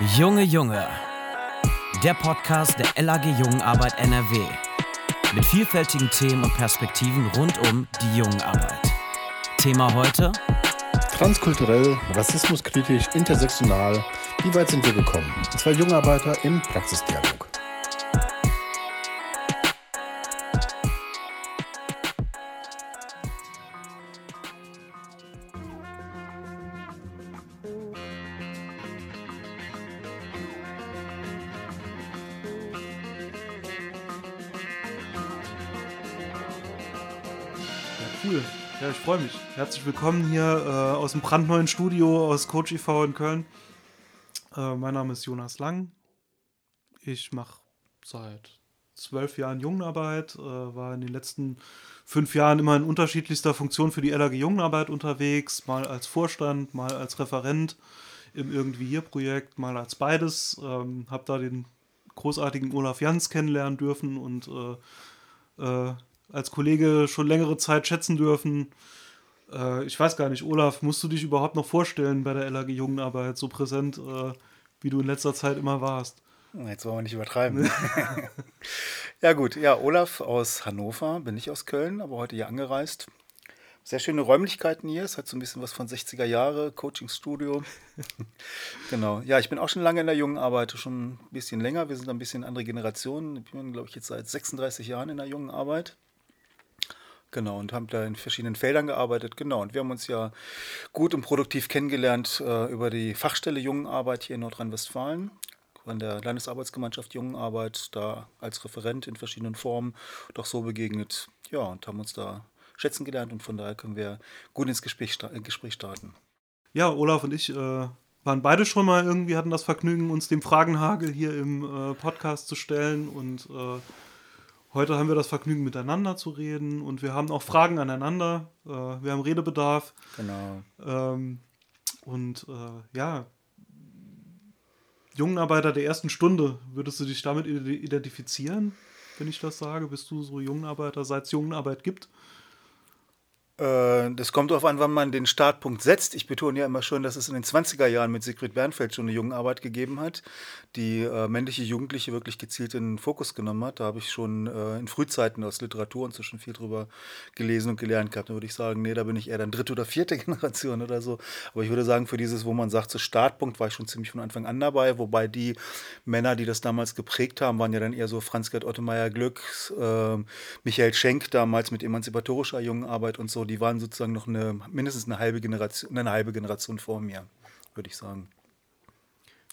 Junge Junge. Der Podcast der LAG Jungenarbeit NRW. Mit vielfältigen Themen und Perspektiven rund um die Jungenarbeit. Thema heute? Transkulturell, rassismuskritisch, intersektional. Wie weit sind wir gekommen? Zwei Jungarbeiter im Praxisdialog. Freue mich. Herzlich willkommen hier äh, aus dem brandneuen Studio aus Coach e.V. in Köln. Äh, mein Name ist Jonas Lang. Ich mache seit zwölf Jahren Jugendarbeit, äh, war in den letzten fünf Jahren immer in unterschiedlichster Funktion für die LAG Jugendarbeit unterwegs, mal als Vorstand, mal als Referent im Irgendwie hier Projekt, mal als beides. Ähm, habe da den großartigen Olaf Jans kennenlernen dürfen und äh, äh, als Kollege schon längere Zeit schätzen dürfen. Äh, ich weiß gar nicht, Olaf, musst du dich überhaupt noch vorstellen bei der LAG Jugendarbeit, so präsent, äh, wie du in letzter Zeit immer warst? Jetzt wollen wir nicht übertreiben. ja gut, ja, Olaf aus Hannover, bin ich aus Köln, aber heute hier angereist. Sehr schöne Räumlichkeiten hier. Es hat so ein bisschen was von 60er Jahre, Coaching-Studio. genau. Ja, ich bin auch schon lange in der jungen Arbeit, schon ein bisschen länger. Wir sind ein bisschen andere Generationen. Ich bin, glaube ich, jetzt seit 36 Jahren in der jungen Arbeit. Genau, und haben da in verschiedenen Feldern gearbeitet. Genau, und wir haben uns ja gut und produktiv kennengelernt äh, über die Fachstelle Jungenarbeit hier in Nordrhein-Westfalen. Von der Landesarbeitsgemeinschaft Jungenarbeit, da als Referent in verschiedenen Formen doch so begegnet. Ja, und haben uns da schätzen gelernt und von daher können wir gut ins Gespräch, sta Gespräch starten. Ja, Olaf und ich äh, waren beide schon mal irgendwie, hatten das Vergnügen, uns dem Fragenhagel hier im äh, Podcast zu stellen und äh, Heute haben wir das Vergnügen, miteinander zu reden und wir haben auch Fragen aneinander. Äh, wir haben Redebedarf. Genau. Ähm, und äh, ja, Jungenarbeiter der ersten Stunde, würdest du dich damit identifizieren, wenn ich das sage? Bist du so Jungenarbeiter, seit es Jungenarbeit gibt? Äh, das kommt darauf an, wann man den Startpunkt setzt. Ich betone ja immer schon, dass es in den 20er Jahren mit Sigrid Bernfeld schon eine Jungenarbeit gegeben hat, die äh, männliche Jugendliche wirklich gezielt in den Fokus genommen hat. Da habe ich schon äh, in Frühzeiten aus Literatur schon viel drüber gelesen und gelernt gehabt. Da würde ich sagen, nee, da bin ich eher dann dritte oder vierte Generation oder so. Aber ich würde sagen, für dieses, wo man sagt, so Startpunkt, war ich schon ziemlich von Anfang an dabei. Wobei die Männer, die das damals geprägt haben, waren ja dann eher so Franz-Gerd Ottemeyer Glück, äh, Michael Schenk damals mit emanzipatorischer Jungenarbeit und so die waren sozusagen noch eine, mindestens eine halbe Generation, eine halbe Generation vor mir, würde ich sagen.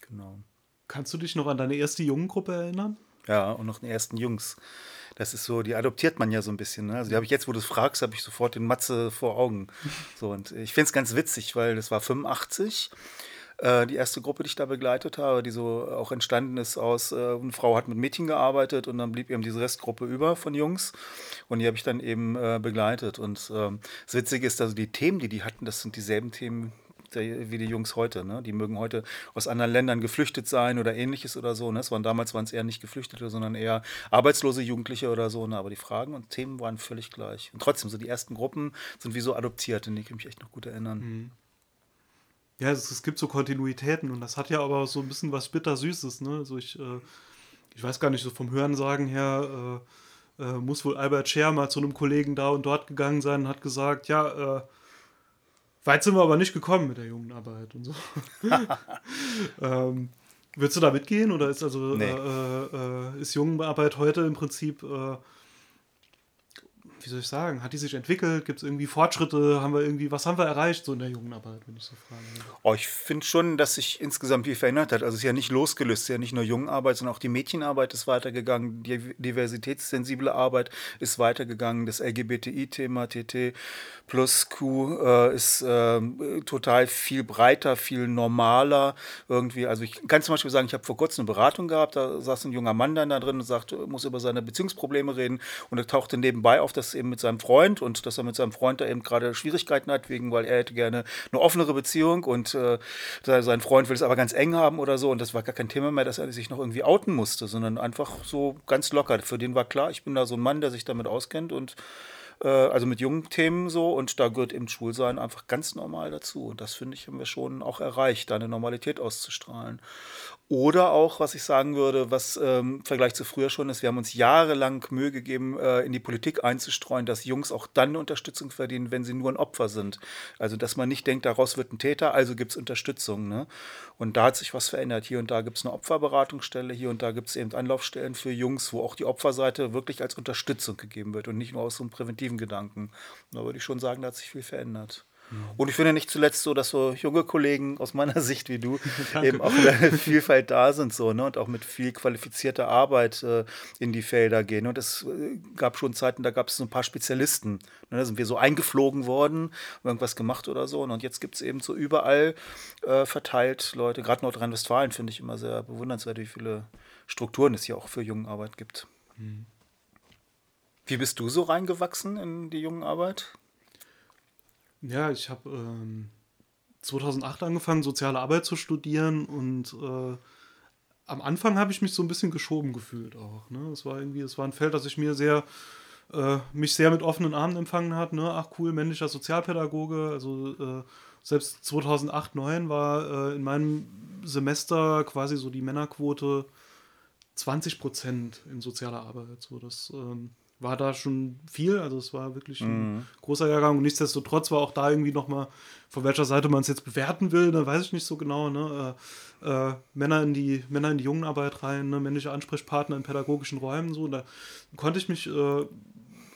Genau. Kannst du dich noch an deine erste Jungengruppe erinnern? Ja, und noch den ersten Jungs. Das ist so, die adoptiert man ja so ein bisschen. Ne? Also die habe ich jetzt, wo du es fragst, habe ich sofort den Matze vor Augen. So, und ich finde es ganz witzig, weil das war 85 äh, die erste Gruppe, die ich da begleitet habe, die so auch entstanden ist aus, äh, eine Frau hat mit Mädchen gearbeitet und dann blieb eben diese Restgruppe über von Jungs und die habe ich dann eben äh, begleitet. Und ähm, das Witzige ist, also die Themen, die die hatten, das sind dieselben Themen, wie die Jungs heute. Ne? Die mögen heute aus anderen Ländern geflüchtet sein oder ähnliches oder so. Ne? Es waren damals waren es eher nicht Geflüchtete, sondern eher arbeitslose Jugendliche oder so. Ne? Aber die Fragen und Themen waren völlig gleich. Und trotzdem, so die ersten Gruppen sind wie so adoptiert, an die kann ich mich echt noch gut erinnern. Mhm. Ja, es, es, gibt so Kontinuitäten und das hat ja aber so ein bisschen was Bittersüßes. Ne? Also ich, äh, ich weiß gar nicht, so vom Hörensagen her äh, äh, muss wohl Albert Scher mal zu einem Kollegen da und dort gegangen sein und hat gesagt, ja, äh, weit sind wir aber nicht gekommen mit der Jugendarbeit und so. ähm, Würdest du da mitgehen oder ist also nee. äh, äh, ist Jugendarbeit heute im Prinzip wie soll ich sagen, hat die sich entwickelt? Gibt es irgendwie Fortschritte? Haben wir irgendwie, was haben wir erreicht so in der Jugendarbeit, wenn ich so frage? Oh, ich finde schon, dass sich insgesamt viel verändert hat. Also es ist ja nicht losgelöst, es ist ja nicht nur Jugendarbeit, sondern auch die Mädchenarbeit ist weitergegangen, die diversitätssensible Arbeit ist weitergegangen, das LGBTI-Thema, TT plus Q äh, ist äh, total viel breiter, viel normaler irgendwie. Also ich kann zum Beispiel sagen, ich habe vor kurzem eine Beratung gehabt, da saß ein junger Mann dann da drin und sagt, muss über seine Beziehungsprobleme reden und er tauchte nebenbei auf, dass eben mit seinem Freund und dass er mit seinem Freund da eben gerade Schwierigkeiten hat, wegen, weil er hätte gerne eine offenere Beziehung und äh, sein Freund will es aber ganz eng haben oder so. Und das war gar kein Thema mehr, dass er sich noch irgendwie outen musste, sondern einfach so ganz locker. Für den war klar, ich bin da so ein Mann, der sich damit auskennt und äh, also mit jungen Themen so und da gehört eben Schulsein einfach ganz normal dazu. Und das finde ich, haben wir schon auch erreicht, da eine Normalität auszustrahlen. Oder auch, was ich sagen würde, was ähm, im Vergleich zu früher schon ist, wir haben uns jahrelang Mühe gegeben, äh, in die Politik einzustreuen, dass Jungs auch dann Unterstützung verdienen, wenn sie nur ein Opfer sind. Also, dass man nicht denkt, daraus wird ein Täter, also gibt es Unterstützung. Ne? Und da hat sich was verändert. Hier und da gibt es eine Opferberatungsstelle, hier und da gibt es eben Anlaufstellen für Jungs, wo auch die Opferseite wirklich als Unterstützung gegeben wird und nicht nur aus so einem präventiven Gedanken. Da würde ich schon sagen, da hat sich viel verändert. Und ich finde nicht zuletzt so, dass so junge Kollegen aus meiner Sicht wie du eben auch in der Vielfalt da sind so, ne? und auch mit viel qualifizierter Arbeit äh, in die Felder gehen. Und es äh, gab schon Zeiten, da gab es so ein paar Spezialisten. Ne? Da sind wir so eingeflogen worden, irgendwas gemacht oder so. Und jetzt gibt es eben so überall äh, verteilt Leute, gerade Nordrhein-Westfalen finde ich immer sehr bewundernswert, wie viele Strukturen es hier auch für Jungenarbeit gibt. Mhm. Wie bist du so reingewachsen in die Jungenarbeit? Ja, ich habe ähm, 2008 angefangen, soziale Arbeit zu studieren und äh, am Anfang habe ich mich so ein bisschen geschoben gefühlt auch. Ne? Es war irgendwie, es war ein Feld, das ich mir sehr, äh, mich sehr mit offenen Armen empfangen hat. Ne? Ach cool, männlicher Sozialpädagoge. Also äh, selbst 2008, 2009 war äh, in meinem Semester quasi so die Männerquote 20 Prozent in sozialer Arbeit. So, das ähm, war da schon viel. Also es war wirklich ein mhm. großer Jahrgang. Und nichtsdestotrotz war auch da irgendwie nochmal, von welcher Seite man es jetzt bewerten will, ne, weiß ich nicht so genau. Ne? Äh, äh, Männer in die Männer in die Jungenarbeit rein, ne? männliche Ansprechpartner in pädagogischen Räumen. So. da konnte ich mich äh,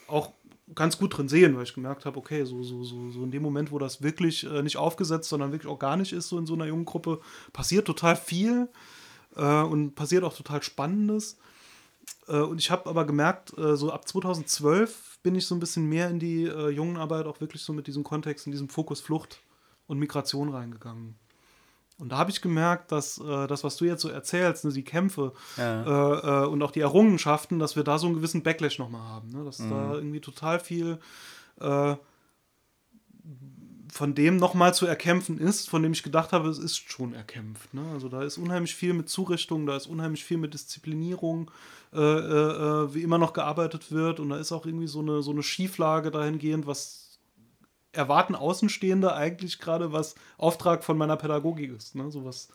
auch ganz gut drin sehen, weil ich gemerkt habe, okay, so, so, so, so in dem Moment, wo das wirklich äh, nicht aufgesetzt, sondern wirklich organisch ist, so in so einer jungen Gruppe, passiert total viel äh, und passiert auch total Spannendes. Äh, und ich habe aber gemerkt, äh, so ab 2012 bin ich so ein bisschen mehr in die äh, Jungenarbeit auch wirklich so mit diesem Kontext, in diesem Fokus Flucht und Migration reingegangen. Und da habe ich gemerkt, dass äh, das, was du jetzt so erzählst, ne, die Kämpfe ja. äh, äh, und auch die Errungenschaften, dass wir da so einen gewissen Backlash nochmal haben. Ne? Dass mhm. da irgendwie total viel von dem nochmal zu erkämpfen ist, von dem ich gedacht habe, es ist schon erkämpft. Ne? Also da ist unheimlich viel mit Zurichtung, da ist unheimlich viel mit Disziplinierung, äh, äh, wie immer noch gearbeitet wird und da ist auch irgendwie so eine, so eine Schieflage dahingehend, was erwarten Außenstehende eigentlich gerade, was Auftrag von meiner Pädagogik ist. Ne? So was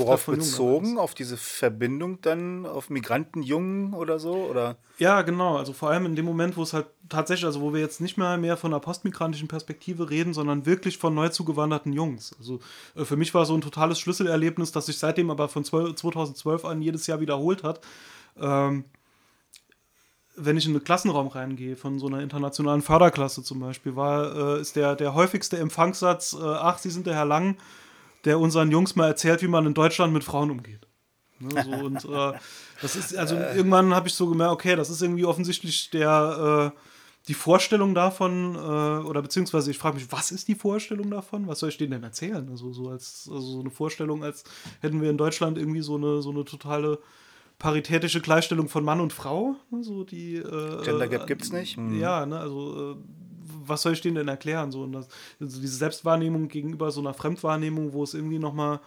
Worauf bezogen? Auf diese Verbindung dann auf Migrantenjungen oder so? Oder? Ja, genau. Also vor allem in dem Moment, wo es halt tatsächlich, also wo wir jetzt nicht mehr mehr von einer postmigrantischen Perspektive reden, sondern wirklich von neu zugewanderten Jungs. Also äh, für mich war so ein totales Schlüsselerlebnis, das sich seitdem aber von 2012 an jedes Jahr wiederholt hat. Ähm, wenn ich in einen Klassenraum reingehe, von so einer internationalen Förderklasse zum Beispiel, war, äh, ist der, der häufigste Empfangssatz, äh, ach, Sie sind der Herr Lang, der unseren Jungs mal erzählt, wie man in Deutschland mit Frauen umgeht. Ne, so, und äh, das ist, also irgendwann habe ich so gemerkt, okay, das ist irgendwie offensichtlich der, äh, die Vorstellung davon, äh, oder beziehungsweise ich frage mich, was ist die Vorstellung davon? Was soll ich denen denn erzählen? Also so als also so eine Vorstellung, als hätten wir in Deutschland irgendwie so eine, so eine totale paritätische Gleichstellung von Mann und Frau. Ne, so die, äh, Gender Gap gibt es nicht. Mhm. Ja, ne, also äh, was soll ich denen denn erklären? So, und das, also diese Selbstwahrnehmung gegenüber so einer Fremdwahrnehmung, wo es irgendwie nochmal,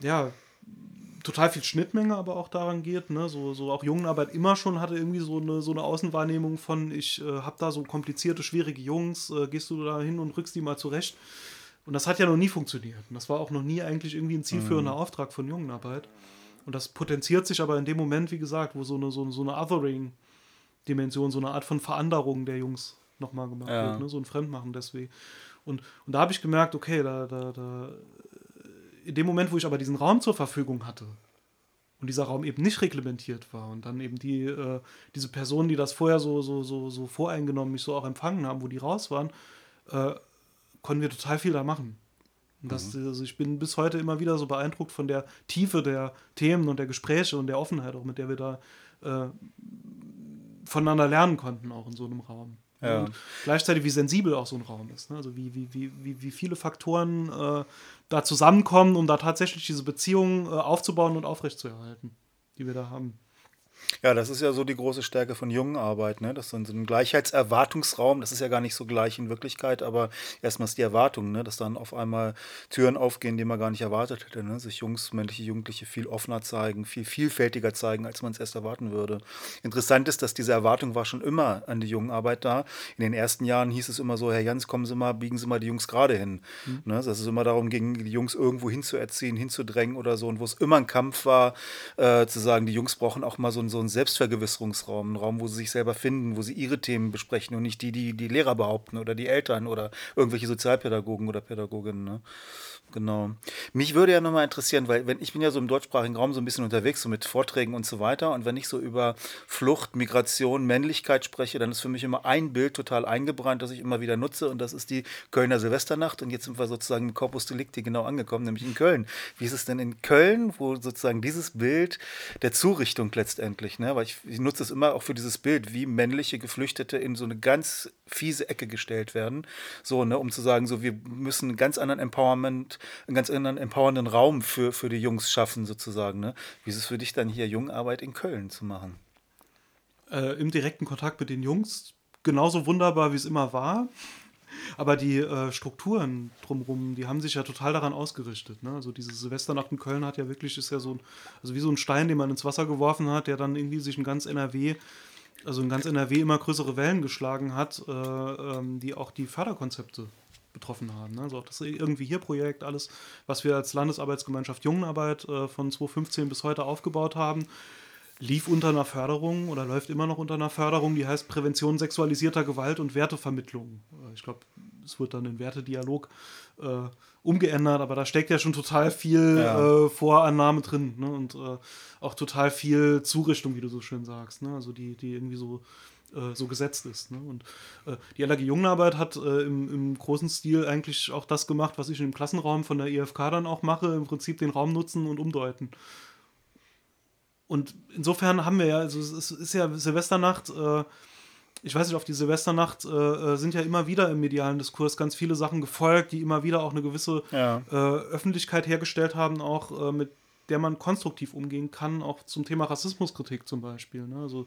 ja, total viel Schnittmenge aber auch daran geht, ne? so, so auch Jungenarbeit immer schon hatte irgendwie so eine, so eine Außenwahrnehmung von, ich äh, habe da so komplizierte, schwierige Jungs, äh, gehst du da hin und rückst die mal zurecht. Und das hat ja noch nie funktioniert. Und das war auch noch nie eigentlich irgendwie ein zielführender mhm. Auftrag von Jungenarbeit. Und das potenziert sich aber in dem Moment, wie gesagt, wo so eine, so, so eine Othering-Dimension, so eine Art von Veranderung der Jungs nochmal gemacht ja. wird, ne? so ein Fremdmachen deswegen. Und, und da habe ich gemerkt, okay, da, da, da, in dem Moment, wo ich aber diesen Raum zur Verfügung hatte und dieser Raum eben nicht reglementiert war und dann eben die, äh, diese Personen, die das vorher so, so, so, so voreingenommen mich so auch empfangen haben, wo die raus waren, äh, konnten wir total viel da machen. Und das, mhm. also ich bin bis heute immer wieder so beeindruckt von der Tiefe der Themen und der Gespräche und der Offenheit, auch mit der wir da äh, voneinander lernen konnten, auch in so einem Raum. Ja. Gleichzeitig, wie sensibel auch so ein Raum ist. Ne? Also wie, wie, wie, wie, wie viele Faktoren äh, da zusammenkommen, um da tatsächlich diese Beziehungen äh, aufzubauen und aufrechtzuerhalten, die wir da haben. Ja, das ist ja so die große Stärke von jungen Arbeit, ne? Das ist so ein Gleichheitserwartungsraum, das ist ja gar nicht so gleich in Wirklichkeit, aber erstmal ist die Erwartung, ne? dass dann auf einmal Türen aufgehen, die man gar nicht erwartet hätte, ne? Sich Jungs, männliche Jugendliche viel offener zeigen, viel vielfältiger zeigen, als man es erst erwarten würde. Interessant ist, dass diese Erwartung war schon immer an die jungen Arbeit da. In den ersten Jahren hieß es immer so, Herr Jans, kommen Sie mal, biegen Sie mal die Jungs gerade hin. Mhm. Ne? Dass es immer darum ging, die Jungs irgendwo hinzuerziehen, hinzudrängen oder so. Und wo es immer ein Kampf war, äh, zu sagen, die Jungs brauchen auch mal so, so einen Selbstvergewisserungsraum, ein Raum, wo sie sich selber finden, wo sie ihre Themen besprechen und nicht die, die die Lehrer behaupten oder die Eltern oder irgendwelche Sozialpädagogen oder Pädagoginnen. Ne? Genau. Mich würde ja nochmal interessieren, weil wenn ich bin ja so im deutschsprachigen Raum so ein bisschen unterwegs, so mit Vorträgen und so weiter. Und wenn ich so über Flucht, Migration, Männlichkeit spreche, dann ist für mich immer ein Bild total eingebrannt, das ich immer wieder nutze. Und das ist die Kölner Silvesternacht. Und jetzt sind wir sozusagen im Corpus Delicti genau angekommen, nämlich in Köln. Wie ist es denn in Köln, wo sozusagen dieses Bild der Zurichtung letztendlich, ne? weil ich, ich nutze es immer auch für dieses Bild, wie männliche Geflüchtete in so eine ganz fiese Ecke gestellt werden. So, ne, um zu sagen, so, wir müssen einen ganz anderen Empowerment einen ganz anderen empowernden Raum für, für die Jungs schaffen, sozusagen. Ne? Wie ist es für dich dann hier, Jungarbeit in Köln zu machen? Äh, Im direkten Kontakt mit den Jungs genauso wunderbar, wie es immer war. Aber die äh, Strukturen drumherum, die haben sich ja total daran ausgerichtet. Ne? Also diese Silvesternacht in Köln hat ja wirklich, ist ja so ein, also wie so ein Stein, den man ins Wasser geworfen hat, der dann irgendwie sich in ganz NRW, also in ganz NRW immer größere Wellen geschlagen hat, äh, ähm, die auch die Förderkonzepte betroffen haben. Ne? Also auch das irgendwie hier Projekt, alles, was wir als Landesarbeitsgemeinschaft Jungenarbeit äh, von 2015 bis heute aufgebaut haben, lief unter einer Förderung oder läuft immer noch unter einer Förderung, die heißt Prävention sexualisierter Gewalt und Wertevermittlung. Äh, ich glaube, es wird dann in Wertedialog äh, umgeändert, aber da steckt ja schon total viel ja. äh, Vorannahme drin ne? und äh, auch total viel Zurichtung, wie du so schön sagst. Ne? Also die, die irgendwie so äh, so gesetzt ist. Ne? Und äh, die LAG Jungenarbeit hat äh, im, im, großen Stil eigentlich auch das gemacht, was ich im Klassenraum von der IFK dann auch mache, im Prinzip den Raum nutzen und umdeuten. Und insofern haben wir ja, also es ist ja Silvesternacht, äh, ich weiß nicht, auf die Silvesternacht äh, äh, sind ja immer wieder im medialen Diskurs ganz viele Sachen gefolgt, die immer wieder auch eine gewisse ja. Öffentlichkeit hergestellt haben, auch mit der man konstruktiv umgehen kann, auch zum Thema Rassismuskritik zum Beispiel. Ne? Also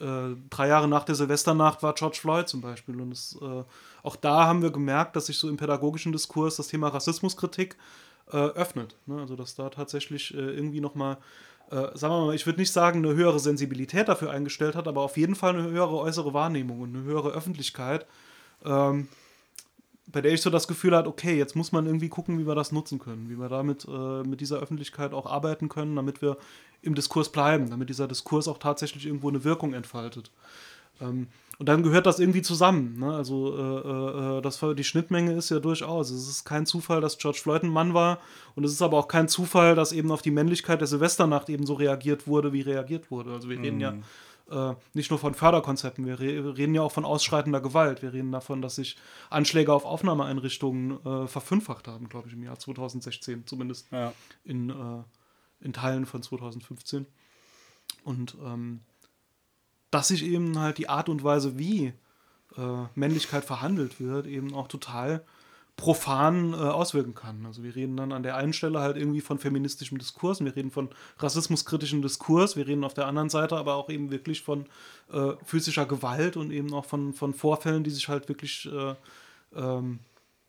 äh, drei Jahre nach der Silvesternacht war George Floyd zum Beispiel. Und es, äh, auch da haben wir gemerkt, dass sich so im pädagogischen Diskurs das Thema Rassismuskritik äh, öffnet. Ne? Also dass da tatsächlich äh, irgendwie nochmal, äh, sagen wir mal, ich würde nicht sagen, eine höhere Sensibilität dafür eingestellt hat, aber auf jeden Fall eine höhere äußere Wahrnehmung und eine höhere Öffentlichkeit. Ähm, bei der ich so das Gefühl hatte, okay, jetzt muss man irgendwie gucken, wie wir das nutzen können, wie wir damit äh, mit dieser Öffentlichkeit auch arbeiten können, damit wir im Diskurs bleiben, damit dieser Diskurs auch tatsächlich irgendwo eine Wirkung entfaltet. Ähm, und dann gehört das irgendwie zusammen. Ne? Also äh, äh, das, die Schnittmenge ist ja durchaus. Es ist kein Zufall, dass George Floyd ein Mann war. Und es ist aber auch kein Zufall, dass eben auf die Männlichkeit der Silvesternacht eben so reagiert wurde, wie reagiert wurde. Also wir reden ja mhm. äh, nicht nur von Förderkonzepten, wir, re wir, reden ja auch von ausschreitender Gewalt. Wir reden davon, dass sich Anschläge auf Aufnahmeeinrichtungen äh, verfünffacht haben, glaube ich, im Jahr 2016 zumindest. Ja. In, äh, in Teilen von 2015. Und ähm, dass sich eben halt die Art und Weise, wie äh, Männlichkeit verhandelt wird, eben auch total profan äh, auswirken kann. Also wir reden dann an der einen Stelle halt irgendwie von feministischem Diskurs, wir reden von rassismuskritischem Diskurs, wir reden auf der anderen Seite aber auch eben wirklich von äh, physischer Gewalt und eben auch von, von Vorfällen, die sich halt wirklich, äh, ähm,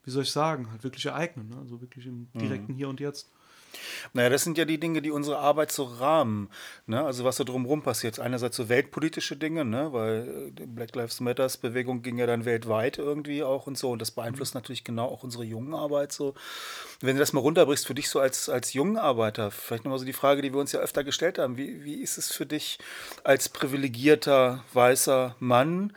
wie soll ich sagen, halt wirklich ereignen. Ne? Also wirklich im direkten mhm. Hier und Jetzt. Naja, das sind ja die Dinge, die unsere Arbeit so rahmen. Ne? Also was da drumherum passiert. Einerseits so weltpolitische Dinge, ne? weil die Black Lives Matters Bewegung ging ja dann weltweit irgendwie auch und so. Und das beeinflusst mhm. natürlich genau auch unsere jungen Arbeit so. Wenn du das mal runterbrichst, für dich so als, als jungen Arbeiter, vielleicht nochmal so die Frage, die wir uns ja öfter gestellt haben. Wie, wie ist es für dich als privilegierter weißer Mann?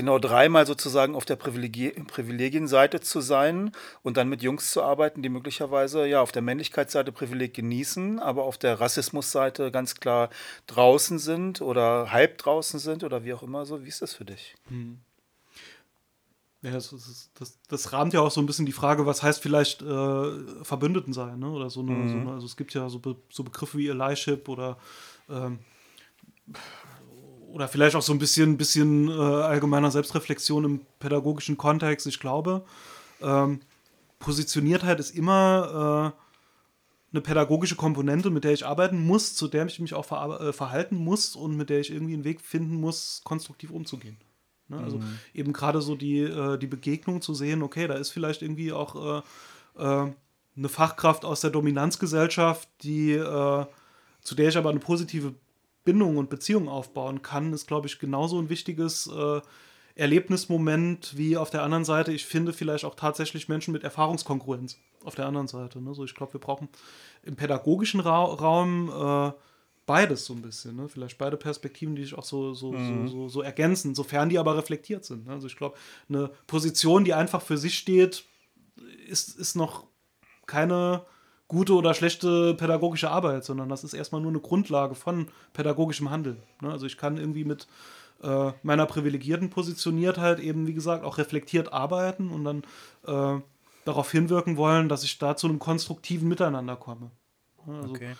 Genau dreimal sozusagen auf der Privilegi Privilegienseite zu sein und dann mit Jungs zu arbeiten, die möglicherweise ja auf der Männlichkeitsseite Privileg genießen, aber auf der Rassismusseite ganz klar draußen sind oder halb draußen sind oder wie auch immer so. Wie ist das für dich? Hm. Ja, das, das, das, rahmt ja auch so ein bisschen die Frage, was heißt vielleicht äh, Verbündeten sein, ne? Oder so eine, mhm. so eine, also es gibt ja so, Be so Begriffe wie Allyship oder ähm, oder vielleicht auch so ein bisschen, bisschen äh, allgemeiner Selbstreflexion im pädagogischen Kontext. Ich glaube, ähm, Positioniertheit ist immer eine pädagogische Komponente, mit der ich arbeiten muss, zu der ich mich auch ver äh, verhalten muss und mit der ich irgendwie einen Weg finden muss, konstruktiv umzugehen. Ne? Also mhm. eben gerade so die, äh, die Begegnung zu sehen, okay, da ist vielleicht irgendwie auch äh, äh eine Fachkraft aus der Dominanzgesellschaft, die, äh, zu der ich aber eine positive Bindung und Beziehung aufbauen kann, ist, glaube ich, genauso ein wichtiges äh, Erlebnismoment wie auf der anderen Seite, ich finde vielleicht auch tatsächlich Menschen mit Erfahrungskongruenz auf der anderen Seite. Ne? So, ich glaube, wir brauchen im pädagogischen Ra Raum äh, beides so ein bisschen. Ne? Vielleicht beide Perspektiven, die sich auch so, so, mhm. so, so, so, ergänzen, sofern die aber reflektiert sind. Ne? Also ich glaube, eine Position, die einfach für sich steht, ist, ist noch keine gute oder schlechte pädagogische Arbeit, sondern das ist erstmal nur eine Grundlage von pädagogischem Handeln. Ne? Also ich kann irgendwie mit äh, meiner privilegierten Positioniertheit eben, wie gesagt, auch reflektiert arbeiten und dann äh, darauf hinwirken wollen, dass ich da zu einem konstruktiven Miteinander komme. Also, okay.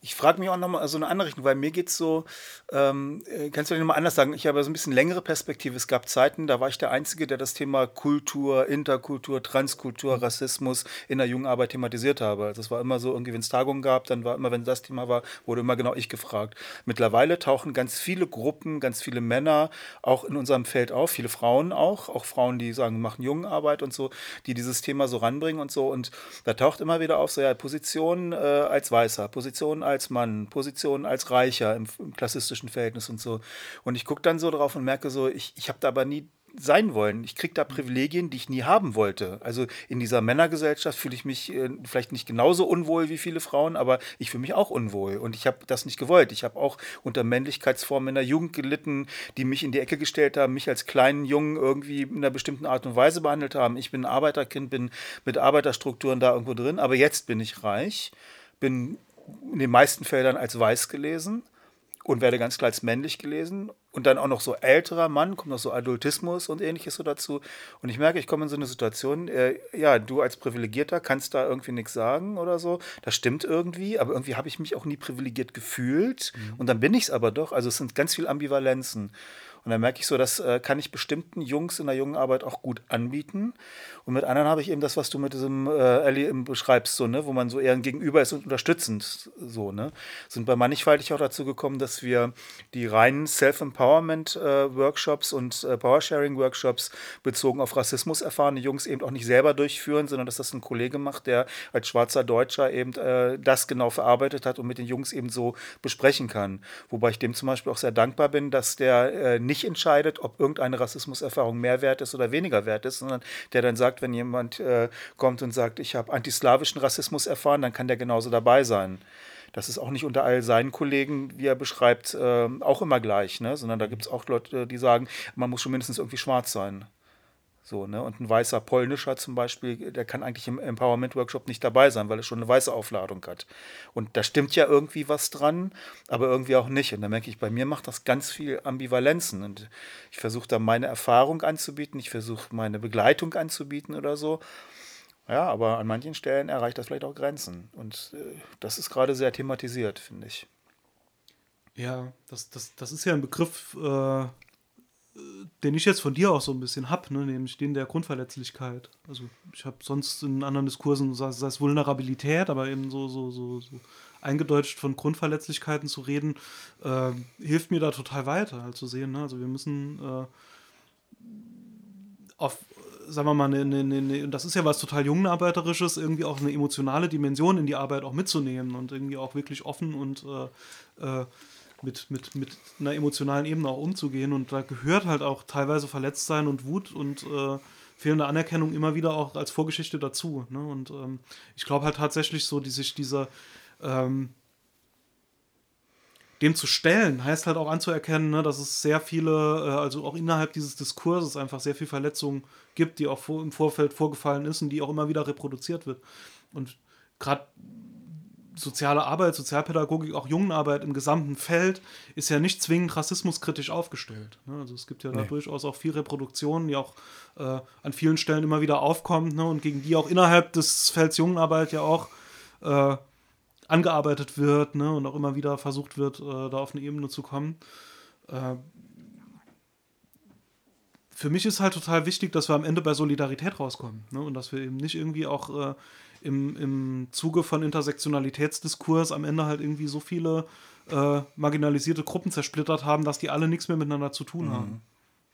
Ich frage mich auch nochmal so eine andere Richtung, weil mir geht es so, ähm, äh, kannst du dir nochmal anders sagen, ich habe so ein bisschen längere Perspektive. Es gab Zeiten, da war ich der Einzige, der das Thema Kultur, Interkultur, Transkultur, mhm. Rassismus in der Jugendarbeit thematisiert habe. Also es war immer so, irgendwie, wenn es Tagungen gab, dann war immer, wenn das Thema war, wurde immer genau ich gefragt. Mittlerweile tauchen ganz viele Gruppen, ganz viele Männer auch in unserem Feld auf, viele Frauen auch, auch Frauen, die sagen, machen Jugendarbeit und so, die dieses Thema so ranbringen und so. Und da taucht immer wieder auf, so ja, Position äh, als Weißer, Position als Mann, Position als Reicher im, im klassistischen Verhältnis und so. Und ich gucke dann so drauf und merke so, ich, ich habe da aber nie sein wollen. Ich kriege da Privilegien, die ich nie haben wollte. Also in dieser Männergesellschaft fühle ich mich äh, vielleicht nicht genauso unwohl wie viele Frauen, aber ich fühle mich auch unwohl. Und ich habe das nicht gewollt. Ich habe auch unter Männlichkeitsformen in der Jugend gelitten, die mich in die Ecke gestellt haben, mich als kleinen Jungen irgendwie in einer bestimmten Art und Weise behandelt haben. Ich bin Arbeiterkind, bin mit Arbeiterstrukturen da irgendwo drin, aber jetzt bin ich reich, bin in den meisten Feldern als weiß gelesen und werde ganz klar als männlich gelesen. Und dann auch noch so älterer Mann, kommt noch so Adultismus und ähnliches so dazu. Und ich merke, ich komme in so eine Situation, äh, ja, du als Privilegierter kannst da irgendwie nichts sagen oder so. Das stimmt irgendwie, aber irgendwie habe ich mich auch nie privilegiert gefühlt. Mhm. Und dann bin ich es aber doch. Also es sind ganz viele Ambivalenzen. Und dann merke ich so, das äh, kann ich bestimmten Jungs in der jungen Arbeit auch gut anbieten. Und mit anderen habe ich eben das, was du mit diesem äh, Ellie beschreibst, so, ne, wo man so eher ein Gegenüber ist und unterstützend. So, ne? Sind bei Mannigfaltig auch dazu gekommen, dass wir die reinen Self-Empowerment-Workshops äh, und äh, Power-Sharing-Workshops bezogen auf Rassismus erfahrene Jungs eben auch nicht selber durchführen, sondern dass das ein Kollege macht, der als schwarzer Deutscher eben äh, das genau verarbeitet hat und mit den Jungs eben so besprechen kann. Wobei ich dem zum Beispiel auch sehr dankbar bin, dass der äh, nicht entscheidet, ob irgendeine Rassismuserfahrung mehr wert ist oder weniger wert ist, sondern der dann sagt, wenn jemand äh, kommt und sagt, ich habe antislawischen Rassismus erfahren, dann kann der genauso dabei sein. Das ist auch nicht unter all seinen Kollegen, wie er beschreibt, äh, auch immer gleich, ne? sondern da gibt es auch Leute, die sagen, man muss schon mindestens irgendwie schwarz sein. So, ne? Und ein weißer Polnischer zum Beispiel, der kann eigentlich im Empowerment-Workshop nicht dabei sein, weil er schon eine weiße Aufladung hat. Und da stimmt ja irgendwie was dran, aber irgendwie auch nicht. Und da merke ich, bei mir macht das ganz viel Ambivalenzen. Und ich versuche da meine Erfahrung anzubieten, ich versuche meine Begleitung anzubieten oder so. Ja, aber an manchen Stellen erreicht das vielleicht auch Grenzen. Und äh, das ist gerade sehr thematisiert, finde ich. Ja, das, das, das ist ja ein Begriff, äh, den ich jetzt von dir auch so ein bisschen habe, ne, nämlich den der Grundverletzlichkeit. Also ich habe sonst in anderen Diskursen, sei es Vulnerabilität, aber eben so, so, so, so eingedeutscht von Grundverletzlichkeiten zu reden, äh, hilft mir da total weiter, halt zu sehen. Ne? Also wir müssen äh, auf, sagen wir mal, eine, eine, eine, das ist ja was total Jungenarbeiterisches, irgendwie auch eine emotionale Dimension in die Arbeit auch mitzunehmen und irgendwie auch wirklich offen und äh, äh mit, mit, mit einer emotionalen Ebene auch umzugehen. Und da gehört halt auch teilweise Verletztsein und Wut und äh, fehlende Anerkennung immer wieder auch als Vorgeschichte dazu. Ne? Und ähm, ich glaube halt tatsächlich so, die sich dieser ähm, dem zu stellen, heißt halt auch anzuerkennen, ne, dass es sehr viele, äh, also auch innerhalb dieses Diskurses einfach sehr viel Verletzungen gibt, die auch vor, im Vorfeld vorgefallen ist und die auch immer wieder reproduziert wird. Und gerade soziale Arbeit, Sozialpädagogik, auch Jungenarbeit im gesamten Feld ist ja nicht zwingend rassismuskritisch aufgestellt. Ne? Also es gibt ja da nee. durchaus auch viel Reproduktionen, die auch äh, an vielen Stellen immer wieder aufkommen ne? und gegen die auch innerhalb des Felds Jungenarbeit ja auch äh, angearbeitet wird ne? und auch immer wieder versucht wird, äh, da auf eine Ebene zu kommen. Äh, für mich ist halt total wichtig, dass wir am Ende bei Solidarität rauskommen ne? und dass wir eben nicht irgendwie auch äh, im, im Zuge von Intersektionalitätsdiskurs am Ende halt irgendwie so viele äh, marginalisierte Gruppen zersplittert haben, dass die alle nichts mehr miteinander zu tun haben.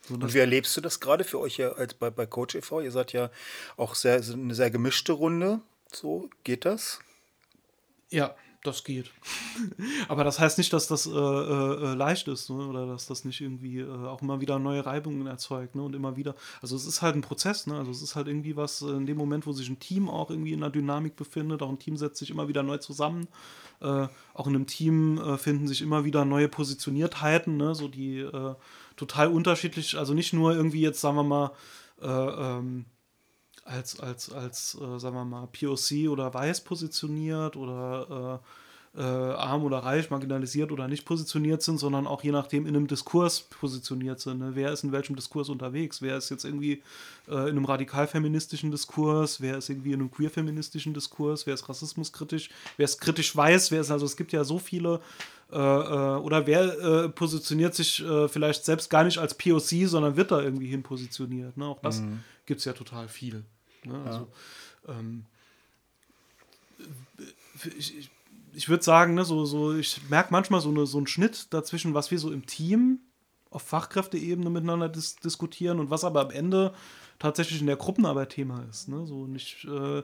So, Und wie erlebst du das gerade für euch ja als bei, bei Coach e.V.? Ihr seid ja auch sehr, eine sehr gemischte Runde. So, geht das? Ja, das geht. Aber das heißt nicht, dass das äh, äh, leicht ist ne? oder dass das nicht irgendwie äh, auch immer wieder neue Reibungen erzeugt ne? und immer wieder. Also es ist halt ein Prozess, ne? also es ist halt irgendwie was äh, in dem Moment, wo sich ein Team auch irgendwie in einer Dynamik befindet, auch ein Team setzt sich immer wieder neu zusammen. Äh, auch in einem Team äh, finden sich immer wieder neue Positioniertheiten, ne? so die total unterschiedlich, also nicht nur irgendwie jetzt, sagen wir mal, ähm, als, als, als äh, sagen wir mal, POC oder weiß positioniert oder äh, äh, arm oder reich, marginalisiert oder nicht positioniert sind, sondern auch je nachdem in einem Diskurs positioniert sind. Ne? Wer ist in welchem Diskurs unterwegs? Wer ist jetzt irgendwie äh, in einem radikal-feministischen Diskurs? Wer ist irgendwie in einem queer-feministischen Diskurs? Wer ist rassismuskritisch? Wer ist kritisch weiß? Wer ist, also es gibt ja so viele äh, oder wer äh, positioniert sich äh, vielleicht selbst gar nicht als POC, sondern wird da irgendwie hin positioniert. Ne? Auch das mhm. gibt es ja total viel. Ne? Also, ja. ähm, ich, ich, ich würde sagen, ne, so, so, ich merke manchmal so, eine, so einen Schnitt dazwischen, was wir so im Team auf Fachkräfteebene miteinander dis diskutieren und was aber am Ende tatsächlich in der Gruppenarbeit Thema ist. Ne? So nicht, äh,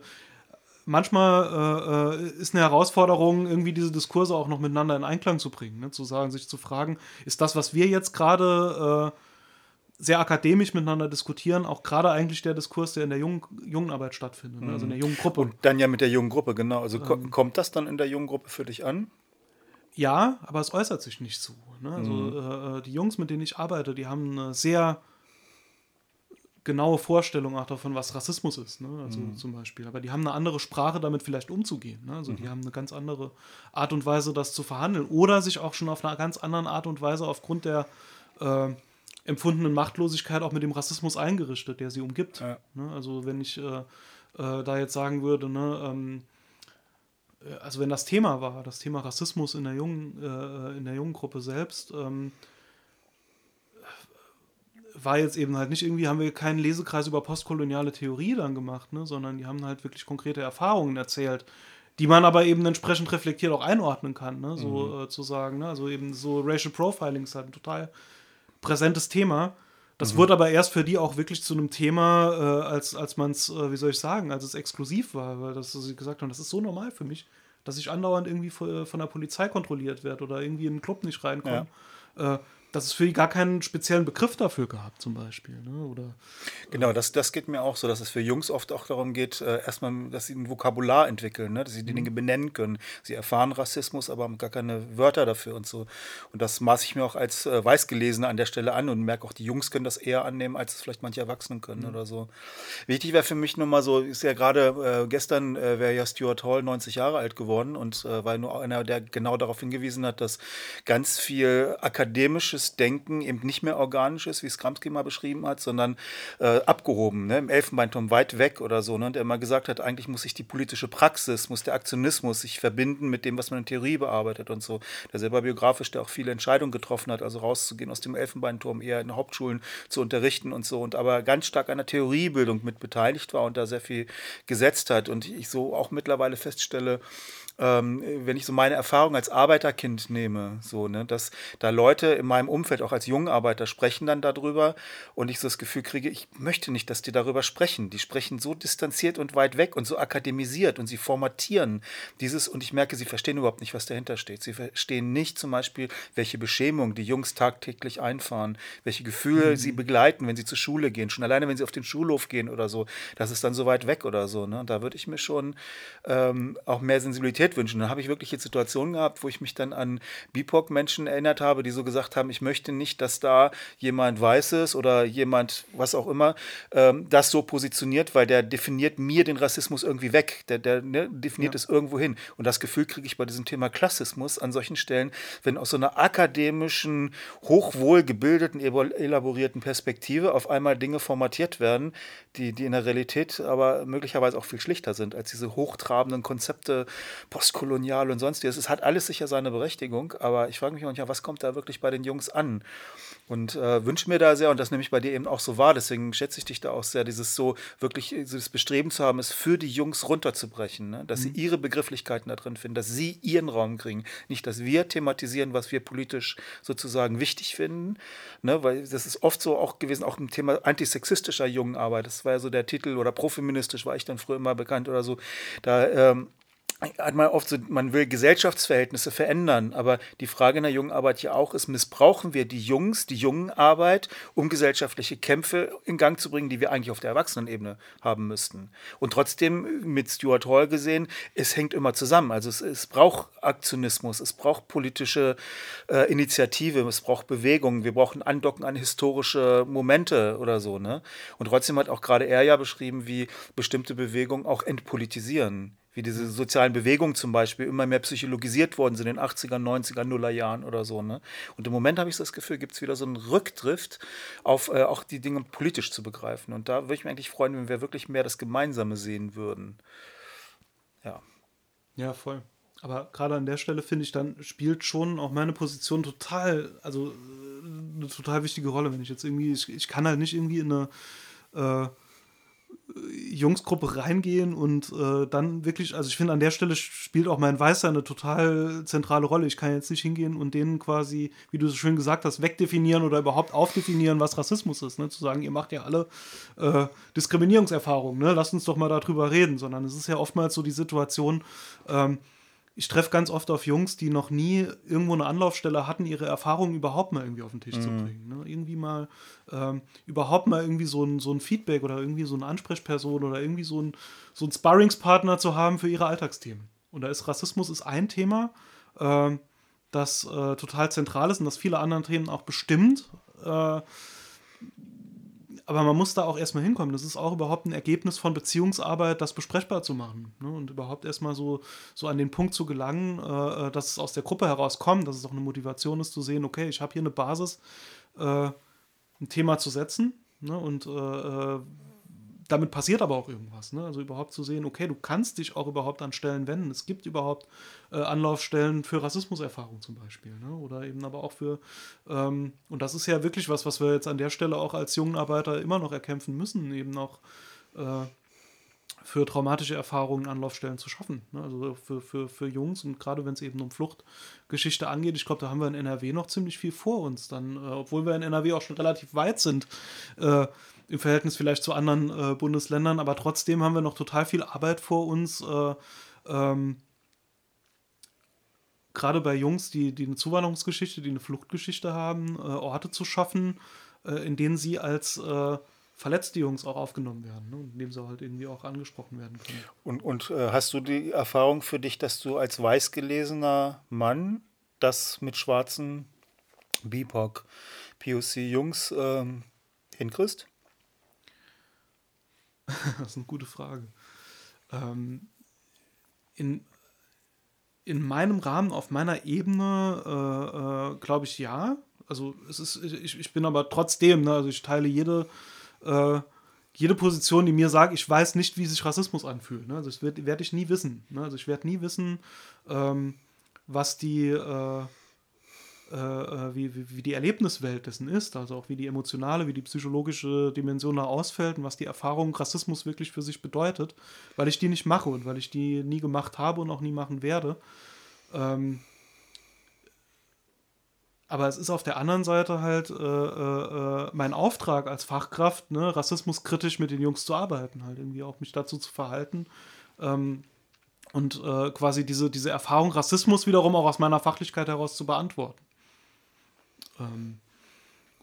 manchmal äh, äh, ist eine Herausforderung, irgendwie diese Diskurse auch noch miteinander in Einklang zu bringen. Ne? Zu sagen, sich zu fragen, ist das, was wir jetzt gerade äh, sehr akademisch miteinander diskutieren, auch gerade eigentlich der Diskurs, der in der jungen, jungen Arbeit stattfindet, ne? also in der jungen Gruppe. Und dann ja mit der jungen Gruppe, genau. Also ähm, kommt das dann in der jungen Gruppe für dich an? Ja, aber es äußert sich nicht so. Ne? Also mhm. Äh, äh, die Jungs, mit denen ich arbeite, die haben eine sehr genaue Vorstellung auch davon, was Rassismus ist, ne? also mhm. zum Beispiel. Aber die haben eine andere Sprache, damit vielleicht umzugehen. Ne? Also mhm. die haben eine ganz andere Art und Weise, das zu verhandeln. Oder sich auch schon auf einer ganz anderen Art und Weise aufgrund der äh, empfundenen Machtlosigkeit auch mit dem Rassismus eingerichtet, der sie umgibt. Ja. Ne? Also wenn ich äh, äh, da jetzt sagen würde, ne, ähm, äh, also wenn das Thema war, das Thema Rassismus in der jungen, äh, in der jungen Gruppe selbst, ähm, war jetzt eben halt nicht irgendwie, haben wir keinen Lesekreis über postkoloniale Theorie dann gemacht, ne, sondern die haben halt wirklich konkrete Erfahrungen erzählt, die man aber eben entsprechend reflektiert auch einordnen kann, ne, so mhm. äh, zu sagen. Ne, also eben so Racial Profiling ist halt ein total präsentes Thema. Das mhm. wurde aber erst für die auch wirklich zu einem Thema, äh, als, als man es, äh, wie soll ich sagen, als es exklusiv war, weil das, sie gesagt haben, das ist so normal für mich, dass ich andauernd irgendwie von, von der Polizei kontrolliert werde oder irgendwie in den Club nicht reinkomme. Ja. Äh, dass es für die gar keinen speziellen Begriff dafür gab, zum Beispiel. Ne? Oder, genau, das, das geht mir auch so, dass es für Jungs oft auch darum geht, äh, erstmal, dass sie ein Vokabular entwickeln, ne? dass sie die mhm. Dinge benennen können. Sie erfahren Rassismus, aber haben gar keine Wörter dafür und so. Und das maße ich mir auch als äh, Weißgelesener an der Stelle an und merke auch, die Jungs können das eher annehmen, als es vielleicht manche Erwachsenen können mhm. oder so. Wichtig wäre für mich nochmal so, ist ja gerade äh, gestern äh, wäre ja Stuart Hall 90 Jahre alt geworden und äh, war nur einer, der genau darauf hingewiesen hat, dass ganz viel akademisches organisches Denken eben nicht mehr organisch ist, wie es Gramsci mal beschrieben hat, sondern äh, abgehoben, ne? im Elfenbeinturm weit weg oder so. Ne? Und er mal gesagt hat, eigentlich muss sich die politische Praxis, muss der Aktionismus sich verbinden mit dem, was man in Theorie bearbeitet und so. Der selber biografisch, der auch viele Entscheidungen getroffen hat, also rauszugehen aus dem Elfenbeinturm, eher in Hauptschulen zu unterrichten und so. Und aber ganz stark an der Theoriebildung mit beteiligt war und da sehr viel gesetzt hat. Und ich so auch mittlerweile feststelle, ähm, wenn ich so meine Erfahrung als Arbeiterkind nehme, so, ne, dass da Leute in meinem Umfeld, auch als Jungarbeiter, sprechen dann darüber und ich so das Gefühl kriege, ich möchte nicht, dass die darüber sprechen. Die sprechen so distanziert und weit weg und so akademisiert und sie formatieren dieses und ich merke, sie verstehen überhaupt nicht, was dahinter steht. Sie verstehen nicht zum Beispiel, welche Beschämung die Jungs tagtäglich einfahren, welche Gefühle mhm. sie begleiten, wenn sie zur Schule gehen, schon alleine, wenn sie auf den Schulhof gehen oder so. Das ist dann so weit weg oder so. Ne? Und da würde ich mir schon ähm, auch mehr Sensibilität Realität wünschen. Dann habe ich wirklich jetzt Situationen gehabt, wo ich mich dann an BIPOC-Menschen erinnert habe, die so gesagt haben, ich möchte nicht, dass da jemand Weißes oder jemand, was auch immer, ähm, das so positioniert, weil der definiert mir den Rassismus irgendwie weg. Der, der ne, definiert ja. es irgendwo hin. Und das Gefühl kriege ich bei diesem Thema Klassismus an solchen Stellen, wenn aus so einer akademischen, hochwohl gebildeten, elaborierten Perspektive auf einmal Dinge formatiert werden, die, die in der Realität aber möglicherweise auch viel schlichter sind als diese hochtrabenden Konzepte, postkolonial und sonstiges. Es hat alles sicher seine Berechtigung, aber ich frage mich manchmal, was kommt da wirklich bei den Jungs an. Und äh, wünsche mir da sehr, und das nehme ich bei dir eben auch so wahr, deswegen schätze ich dich da auch sehr, dieses so wirklich so das Bestreben zu haben, es für die Jungs runterzubrechen, ne? dass mhm. sie ihre Begrifflichkeiten da drin finden, dass sie ihren Raum kriegen. Nicht, dass wir thematisieren, was wir politisch sozusagen wichtig finden, ne? weil das ist oft so auch gewesen, auch im Thema antisexistischer Jungenarbeit. Das war ja so der Titel, oder profeministisch war ich dann früher immer bekannt oder so. Da ähm, hat man oft so, man will Gesellschaftsverhältnisse verändern, aber die Frage in der jungen Arbeit ja auch ist, missbrauchen wir die Jungs, die jungen Arbeit, um gesellschaftliche Kämpfe in Gang zu bringen, die wir eigentlich auf der Erwachsenenebene haben müssten. Und trotzdem, mit Stuart Hall gesehen, es hängt immer zusammen. Also es, es braucht Aktionismus, es braucht politische äh, Initiative, es braucht Bewegung, wir brauchen Andocken an historische Momente oder so. Ne? Und trotzdem hat auch gerade er ja beschrieben, wie bestimmte Bewegungen auch entpolitisieren wie diese sozialen Bewegungen zum Beispiel immer mehr psychologisiert worden sind in den 80er, 90er, Nullerjahren oder so. Ne? Und im Moment habe ich das Gefühl, gibt es wieder so einen Rückdrift auf äh, auch die Dinge politisch zu begreifen. Und da würde ich mich eigentlich freuen, wenn wir wirklich mehr das Gemeinsame sehen würden. Ja. Ja, voll. Aber gerade an der Stelle finde ich, dann spielt schon auch meine Position total, also äh, eine total wichtige Rolle, wenn ich jetzt irgendwie, ich, ich kann halt nicht irgendwie in eine äh, Jungsgruppe reingehen und äh, dann wirklich, also ich finde, an der Stelle spielt auch mein Weißer eine total zentrale Rolle. Ich kann jetzt nicht hingehen und denen quasi, wie du so schön gesagt hast, wegdefinieren oder überhaupt aufdefinieren, was Rassismus ist. Ne? Zu sagen, ihr macht ja alle äh, Diskriminierungserfahrungen, ne? lasst uns doch mal darüber reden, sondern es ist ja oftmals so die Situation, ähm, ich treffe ganz oft auf Jungs, die noch nie irgendwo eine Anlaufstelle hatten, ihre Erfahrungen überhaupt mal irgendwie auf den Tisch mhm. zu bringen. Ne? Irgendwie mal, ähm, überhaupt mal irgendwie so ein, so ein Feedback oder irgendwie so eine Ansprechperson oder irgendwie so ein, so ein Sparringspartner zu haben für ihre Alltagsthemen. Und da ist Rassismus ist ein Thema, äh, das äh, total zentral ist und das viele andere Themen auch bestimmt. Äh, aber man muss da auch erstmal hinkommen. Das ist auch überhaupt ein Ergebnis von Beziehungsarbeit, das besprechbar zu machen. Ne? Und überhaupt erstmal so, so an den Punkt zu gelangen, äh, äh, dass es aus der Gruppe herauskommt, dass es auch eine Motivation ist, zu sehen, okay, ich habe hier eine Basis, äh, ein Thema zu setzen. Ne? Und äh, äh damit passiert aber auch irgendwas. Ne? Also überhaupt zu sehen, okay, du kannst dich auch überhaupt an Stellen wenden. Es gibt überhaupt äh, Anlaufstellen für Rassismuserfahrung zum Beispiel. Ne? Oder eben aber auch für, ähm, und das ist ja wirklich was, was wir jetzt an der Stelle auch als jungen Arbeiter immer noch erkämpfen müssen, eben auch äh, für traumatische Erfahrungen Anlaufstellen zu schaffen. Ne? Also für, für, für Jungs und gerade wenn es eben um Fluchtgeschichte angeht, ich glaube, da haben wir in NRW noch ziemlich viel vor uns. Dann, äh, obwohl wir in NRW auch schon relativ weit sind, äh, im Verhältnis vielleicht zu anderen äh, Bundesländern, aber trotzdem haben wir noch total viel Arbeit vor uns. Äh, ähm, Gerade bei Jungs, die, die eine Zuwanderungsgeschichte, die eine Fluchtgeschichte haben, äh, Orte zu schaffen, äh, in denen sie als äh, verletzte Jungs auch aufgenommen werden, ne? in dem sie halt irgendwie auch angesprochen werden können. Und, und äh, hast du die Erfahrung für dich, dass du als weiß gelesener Mann das mit schwarzen BIPOC, POC-Jungs ähm, hinkriegst? das ist eine gute Frage. Ähm, in, in meinem Rahmen, auf meiner Ebene, äh, äh, glaube ich ja. Also es ist, ich, ich bin aber trotzdem, ne, also ich teile jede, äh, jede Position, die mir sagt, ich weiß nicht, wie sich Rassismus anfühlt. Ne? Also das werde werd ich nie wissen. Ne? Also ich werde nie wissen, ähm, was die äh, äh, wie, wie, wie, die Erlebniswelt dessen ist, also auch wie die emotionale, wie die psychologische Dimension da ausfällt und was die Erfahrung Rassismus wirklich für sich bedeutet, weil ich die nicht mache und weil ich die nie gemacht habe und auch nie machen werde. Ähm, aber es ist auf der anderen Seite halt äh, äh mein Auftrag als Fachkraft, ne, rassismuskritisch mit den Jungs zu arbeiten, halt irgendwie auch mich dazu zu verhalten. Ähm, und äh, quasi diese, diese Erfahrung Rassismus wiederum auch aus meiner Fachlichkeit heraus zu beantworten. Ähm,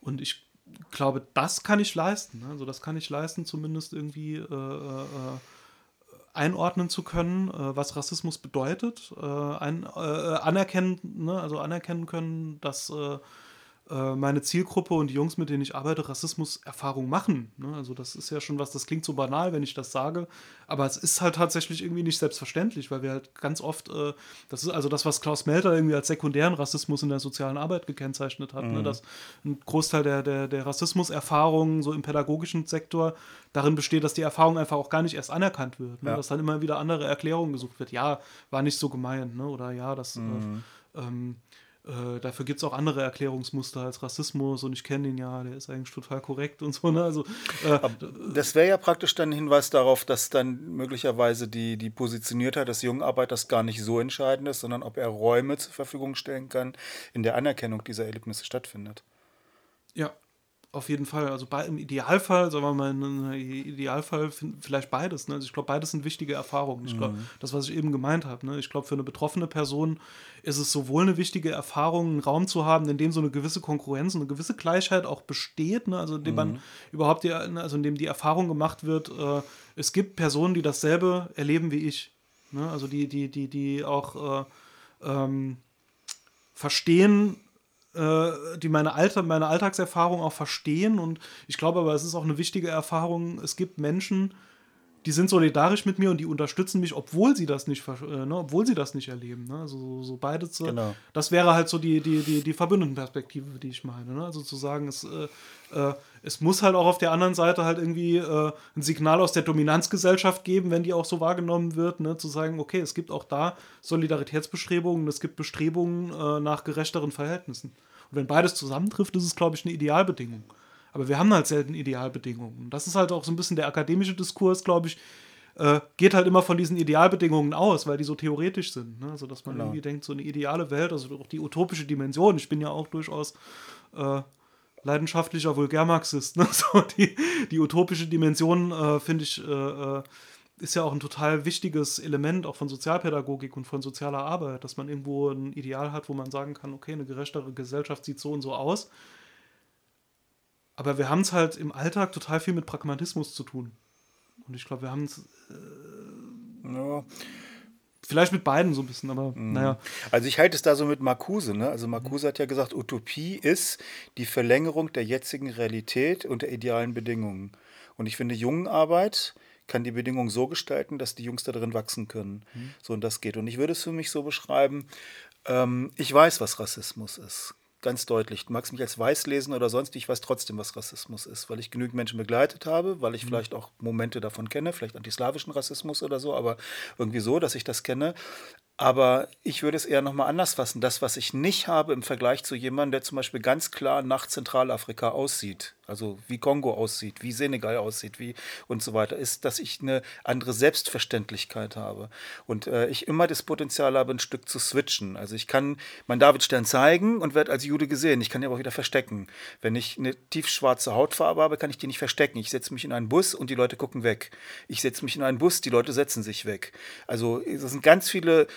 und ich glaube, das kann ich leisten. Ne? Also das kann ich leisten, zumindest irgendwie äh, äh, einordnen zu können, äh, was Rassismus bedeutet, äh, ein, äh, anerkennen, ne? also anerkennen können, dass äh, äh, meine Zielgruppe und die Jungs, mit denen ich arbeite, Rassismus-Erfahrung machen. Ne? Also das ist ja schon was, das klingt so banal, wenn ich das sage, aber es ist halt tatsächlich irgendwie nicht selbstverständlich, weil wir halt ganz oft, äh, das ist also das, was Klaus Melter irgendwie als sekundären Rassismus in der sozialen Arbeit gekennzeichnet hat, ne? mhm. ne? dass ein Großteil der, der, der Rassismus-Erfahrungen so im pädagogischen Sektor darin besteht, dass die Erfahrung einfach auch gar nicht erst anerkannt wird, ne? ja. dass dann immer wieder andere Erklärungen gesucht wird. Ja, war nicht so gemeint, ne? oder ja, das... Äh, mhm. Äh, ähm, äh, dafür gibt es auch andere Erklärungsmuster als Rassismus und ich kenne ihn ja, der ist eigentlich total korrekt und so. Ne? Also, äh, das wäre ja praktisch dann ein Hinweis darauf, dass dann möglicherweise die, die Positioniertheit des jungen Arbeiters gar nicht so entscheidend ist, sondern ob er Räume zur Verfügung stellen kann, in der Anerkennung dieser Erlebnisse stattfindet. Ja, auf jeden Fall. Also bei, im Idealfall, sagen wir mal, im Idealfall vielleicht beides. Ne? Also ich glaube, beides sind wichtige Erfahrungen. Ich glaube, mhm. das, was ich eben gemeint habe. Ne? Ich glaube, für eine betroffene Person ist es sowohl eine wichtige Erfahrung, einen Raum zu haben, in dem so eine gewisse Konkurrenz eine gewisse Gleichheit auch besteht. Ne? Also in dem mhm. man überhaupt, die, ne? also in dem die Erfahrung gemacht wird, äh, es gibt Personen, die dasselbe erleben wie ich. Ne? Also die, die, die, die auch äh, ähm, verstehen, die meine, Alter, meine Alltagserfahrung auch verstehen. Und ich glaube aber, es ist auch eine wichtige Erfahrung. Es gibt Menschen, die sind solidarisch mit mir und die unterstützen mich, obwohl sie das nicht, äh, ne, obwohl sie das nicht erleben. Ne? Also so, so beide zu, genau. Das wäre halt so die, die, die, die Verbündendenperspektive, die ich meine. Ne? Also zu sagen, es, äh, äh, es muss halt auch auf der anderen Seite halt irgendwie äh, ein Signal aus der Dominanzgesellschaft geben, wenn die auch so wahrgenommen wird, ne? zu sagen, okay, es gibt auch da Solidaritätsbestrebungen, es gibt Bestrebungen äh, nach gerechteren Verhältnissen. Und wenn beides zusammentrifft, ist es, glaube ich, eine Idealbedingung. Aber wir haben halt selten Idealbedingungen. Und das ist halt auch so ein bisschen der akademische Diskurs, glaube ich, äh, geht halt immer von diesen Idealbedingungen aus, weil die so theoretisch sind. Ne? Also, dass man genau. irgendwie denkt, so eine ideale Welt, also auch die utopische Dimension. Ich bin ja auch durchaus äh, leidenschaftlicher Vulgärmarxist. Ne? So, die, die utopische Dimension, äh, finde ich, äh, äh, ist ja auch ein total wichtiges Element auch von Sozialpädagogik und von sozialer Arbeit, dass man irgendwo ein Ideal hat, wo man sagen kann, okay, eine gerechtere Gesellschaft sieht so und so aus. Aber wir haben es halt im Alltag total viel mit Pragmatismus zu tun. Und ich glaube, wir haben es. Äh, ja. Vielleicht mit beiden so ein bisschen, aber mhm. naja. Also ich halte es da so mit Marcuse. Ne? Also Marcuse mhm. hat ja gesagt, Utopie ist die Verlängerung der jetzigen Realität und der idealen Bedingungen. Und ich finde, Jungenarbeit kann die Bedingungen so gestalten, dass die Jungs da drin wachsen können. Mhm. So und das geht. Und ich würde es für mich so beschreiben, ähm, ich weiß, was Rassismus ist ganz deutlich. Du magst mich als weiß lesen oder sonst, ich weiß trotzdem, was Rassismus ist, weil ich genügend Menschen begleitet habe, weil ich mhm. vielleicht auch Momente davon kenne, vielleicht antislawischen Rassismus oder so, aber irgendwie so, dass ich das kenne. Aber ich würde es eher nochmal anders fassen. Das, was ich nicht habe im Vergleich zu jemandem, der zum Beispiel ganz klar nach Zentralafrika aussieht, also wie Kongo aussieht, wie Senegal aussieht, wie und so weiter, ist, dass ich eine andere Selbstverständlichkeit habe. Und äh, ich immer das Potenzial habe, ein Stück zu switchen. Also ich kann meinen Davidstern zeigen und werde als Jude gesehen. Ich kann ihn aber auch wieder verstecken. Wenn ich eine tiefschwarze Hautfarbe habe, kann ich die nicht verstecken. Ich setze mich in einen Bus und die Leute gucken weg. Ich setze mich in einen Bus, die Leute setzen sich weg. Also es sind ganz viele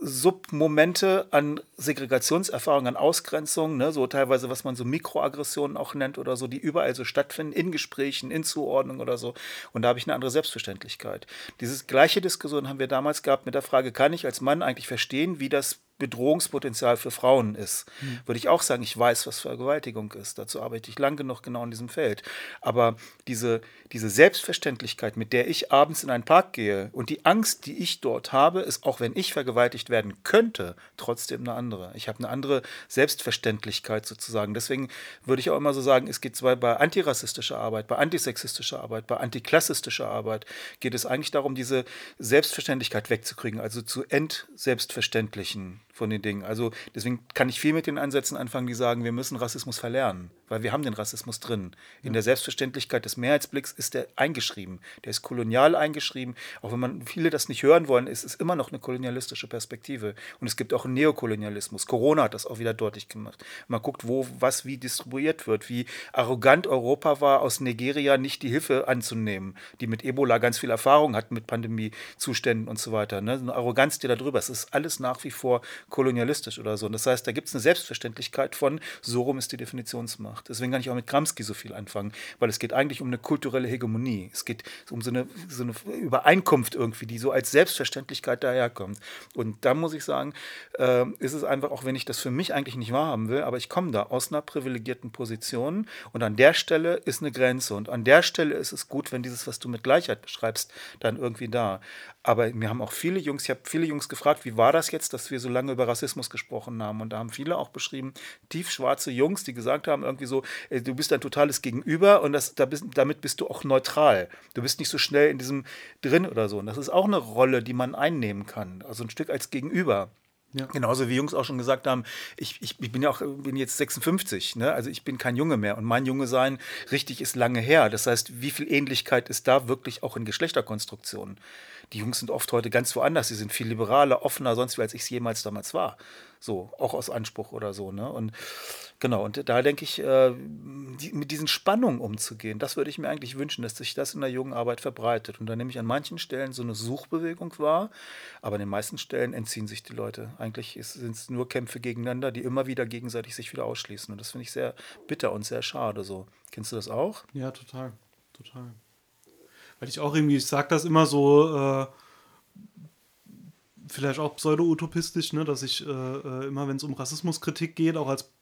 Submomente an Segregationserfahrungen, an Ausgrenzung, ne, so teilweise, was man so Mikroaggressionen auch nennt oder so, die überall so stattfinden, in Gesprächen, in Zuordnung oder so. Und da habe ich eine andere Selbstverständlichkeit. Diese gleiche Diskussion haben wir damals gehabt mit der Frage, kann ich als Mann eigentlich verstehen, wie das Bedrohungspotenzial für Frauen ist. Mhm. Würde ich auch sagen, ich weiß, was Vergewaltigung ist. Dazu arbeite ich lang genug genau in diesem Feld. Aber diese, diese Selbstverständlichkeit, mit der ich abends in einen Park gehe und die Angst, die ich dort habe, ist, auch wenn ich vergewaltigt werden könnte, trotzdem eine andere. Ich habe eine andere Selbstverständlichkeit sozusagen. Deswegen würde ich auch immer so sagen, es geht zwar bei antirassistischer Arbeit, bei antisexistischer Arbeit, bei antiklassistischer Arbeit, geht es eigentlich darum, diese Selbstverständlichkeit wegzukriegen, also zu entselbstverständlichen von den Dingen. Also deswegen kann ich viel mit den Ansätzen anfangen, die sagen, wir müssen Rassismus verlernen, weil wir haben den Rassismus drin. In ja. der Selbstverständlichkeit des Mehrheitsblicks ist der eingeschrieben. Der ist kolonial eingeschrieben. Auch wenn man viele das nicht hören wollen, ist es immer noch eine kolonialistische Perspektive. Und es gibt auch einen Neokolonialismus. Corona hat das auch wieder deutlich gemacht. Man guckt, wo was wie distribuiert wird, wie arrogant Europa war, aus Nigeria nicht die Hilfe anzunehmen, die mit Ebola ganz viel Erfahrung hat mit Pandemiezuständen und so weiter. Ne? Eine Arroganz, die da drüber ist. Es ist alles nach wie vor kolonialistisch oder so. Und das heißt, da gibt es eine Selbstverständlichkeit von, so rum ist die Definitionsmacht. Deswegen kann ich auch mit Gramsci so viel anfangen, weil es geht eigentlich um eine kulturelle Hegemonie. Es geht um so eine, so eine Übereinkunft irgendwie, die so als Selbstverständlichkeit daherkommt. Und da muss ich sagen, äh, ist es einfach, auch wenn ich das für mich eigentlich nicht wahrhaben will, aber ich komme da aus einer privilegierten Position und an der Stelle ist eine Grenze. Und an der Stelle ist es gut, wenn dieses, was du mit Gleichheit beschreibst, dann irgendwie da. Aber mir haben auch viele Jungs, ich habe viele Jungs gefragt, wie war das jetzt, dass wir so lange über Rassismus gesprochen haben? Und da haben viele auch beschrieben, tiefschwarze Jungs, die gesagt haben, irgendwie so, ey, du bist ein totales Gegenüber und das, da bist, damit bist du auch neutral. Du bist nicht so schnell in diesem drin oder so. Und das ist auch eine Rolle, die man einnehmen kann. Also ein Stück als Gegenüber. Ja. Genauso wie Jungs auch schon gesagt haben, ich, ich, ich bin ja auch bin jetzt 56, ne? also ich bin kein Junge mehr und mein Junge sein richtig ist lange her. Das heißt, wie viel Ähnlichkeit ist da wirklich auch in Geschlechterkonstruktionen? Die Jungs sind oft heute ganz woanders, sie sind viel liberaler, offener, sonst wie als ich es jemals damals war. So, auch aus Anspruch oder so. Ne? Und genau, und da denke ich, äh, die, mit diesen Spannungen umzugehen, das würde ich mir eigentlich wünschen, dass sich das in der jungen Arbeit verbreitet. Und da nehme ich an manchen Stellen so eine Suchbewegung wahr, aber an den meisten Stellen entziehen sich die Leute. Eigentlich sind es nur Kämpfe gegeneinander, die immer wieder gegenseitig sich wieder ausschließen. Und das finde ich sehr bitter und sehr schade. So. Kennst du das auch? Ja, total. Total. Weil ich auch irgendwie, ich sage das immer so, äh, vielleicht auch pseudo-utopistisch, ne, dass ich äh, äh immer, wenn es um Rassismuskritik geht, auch als,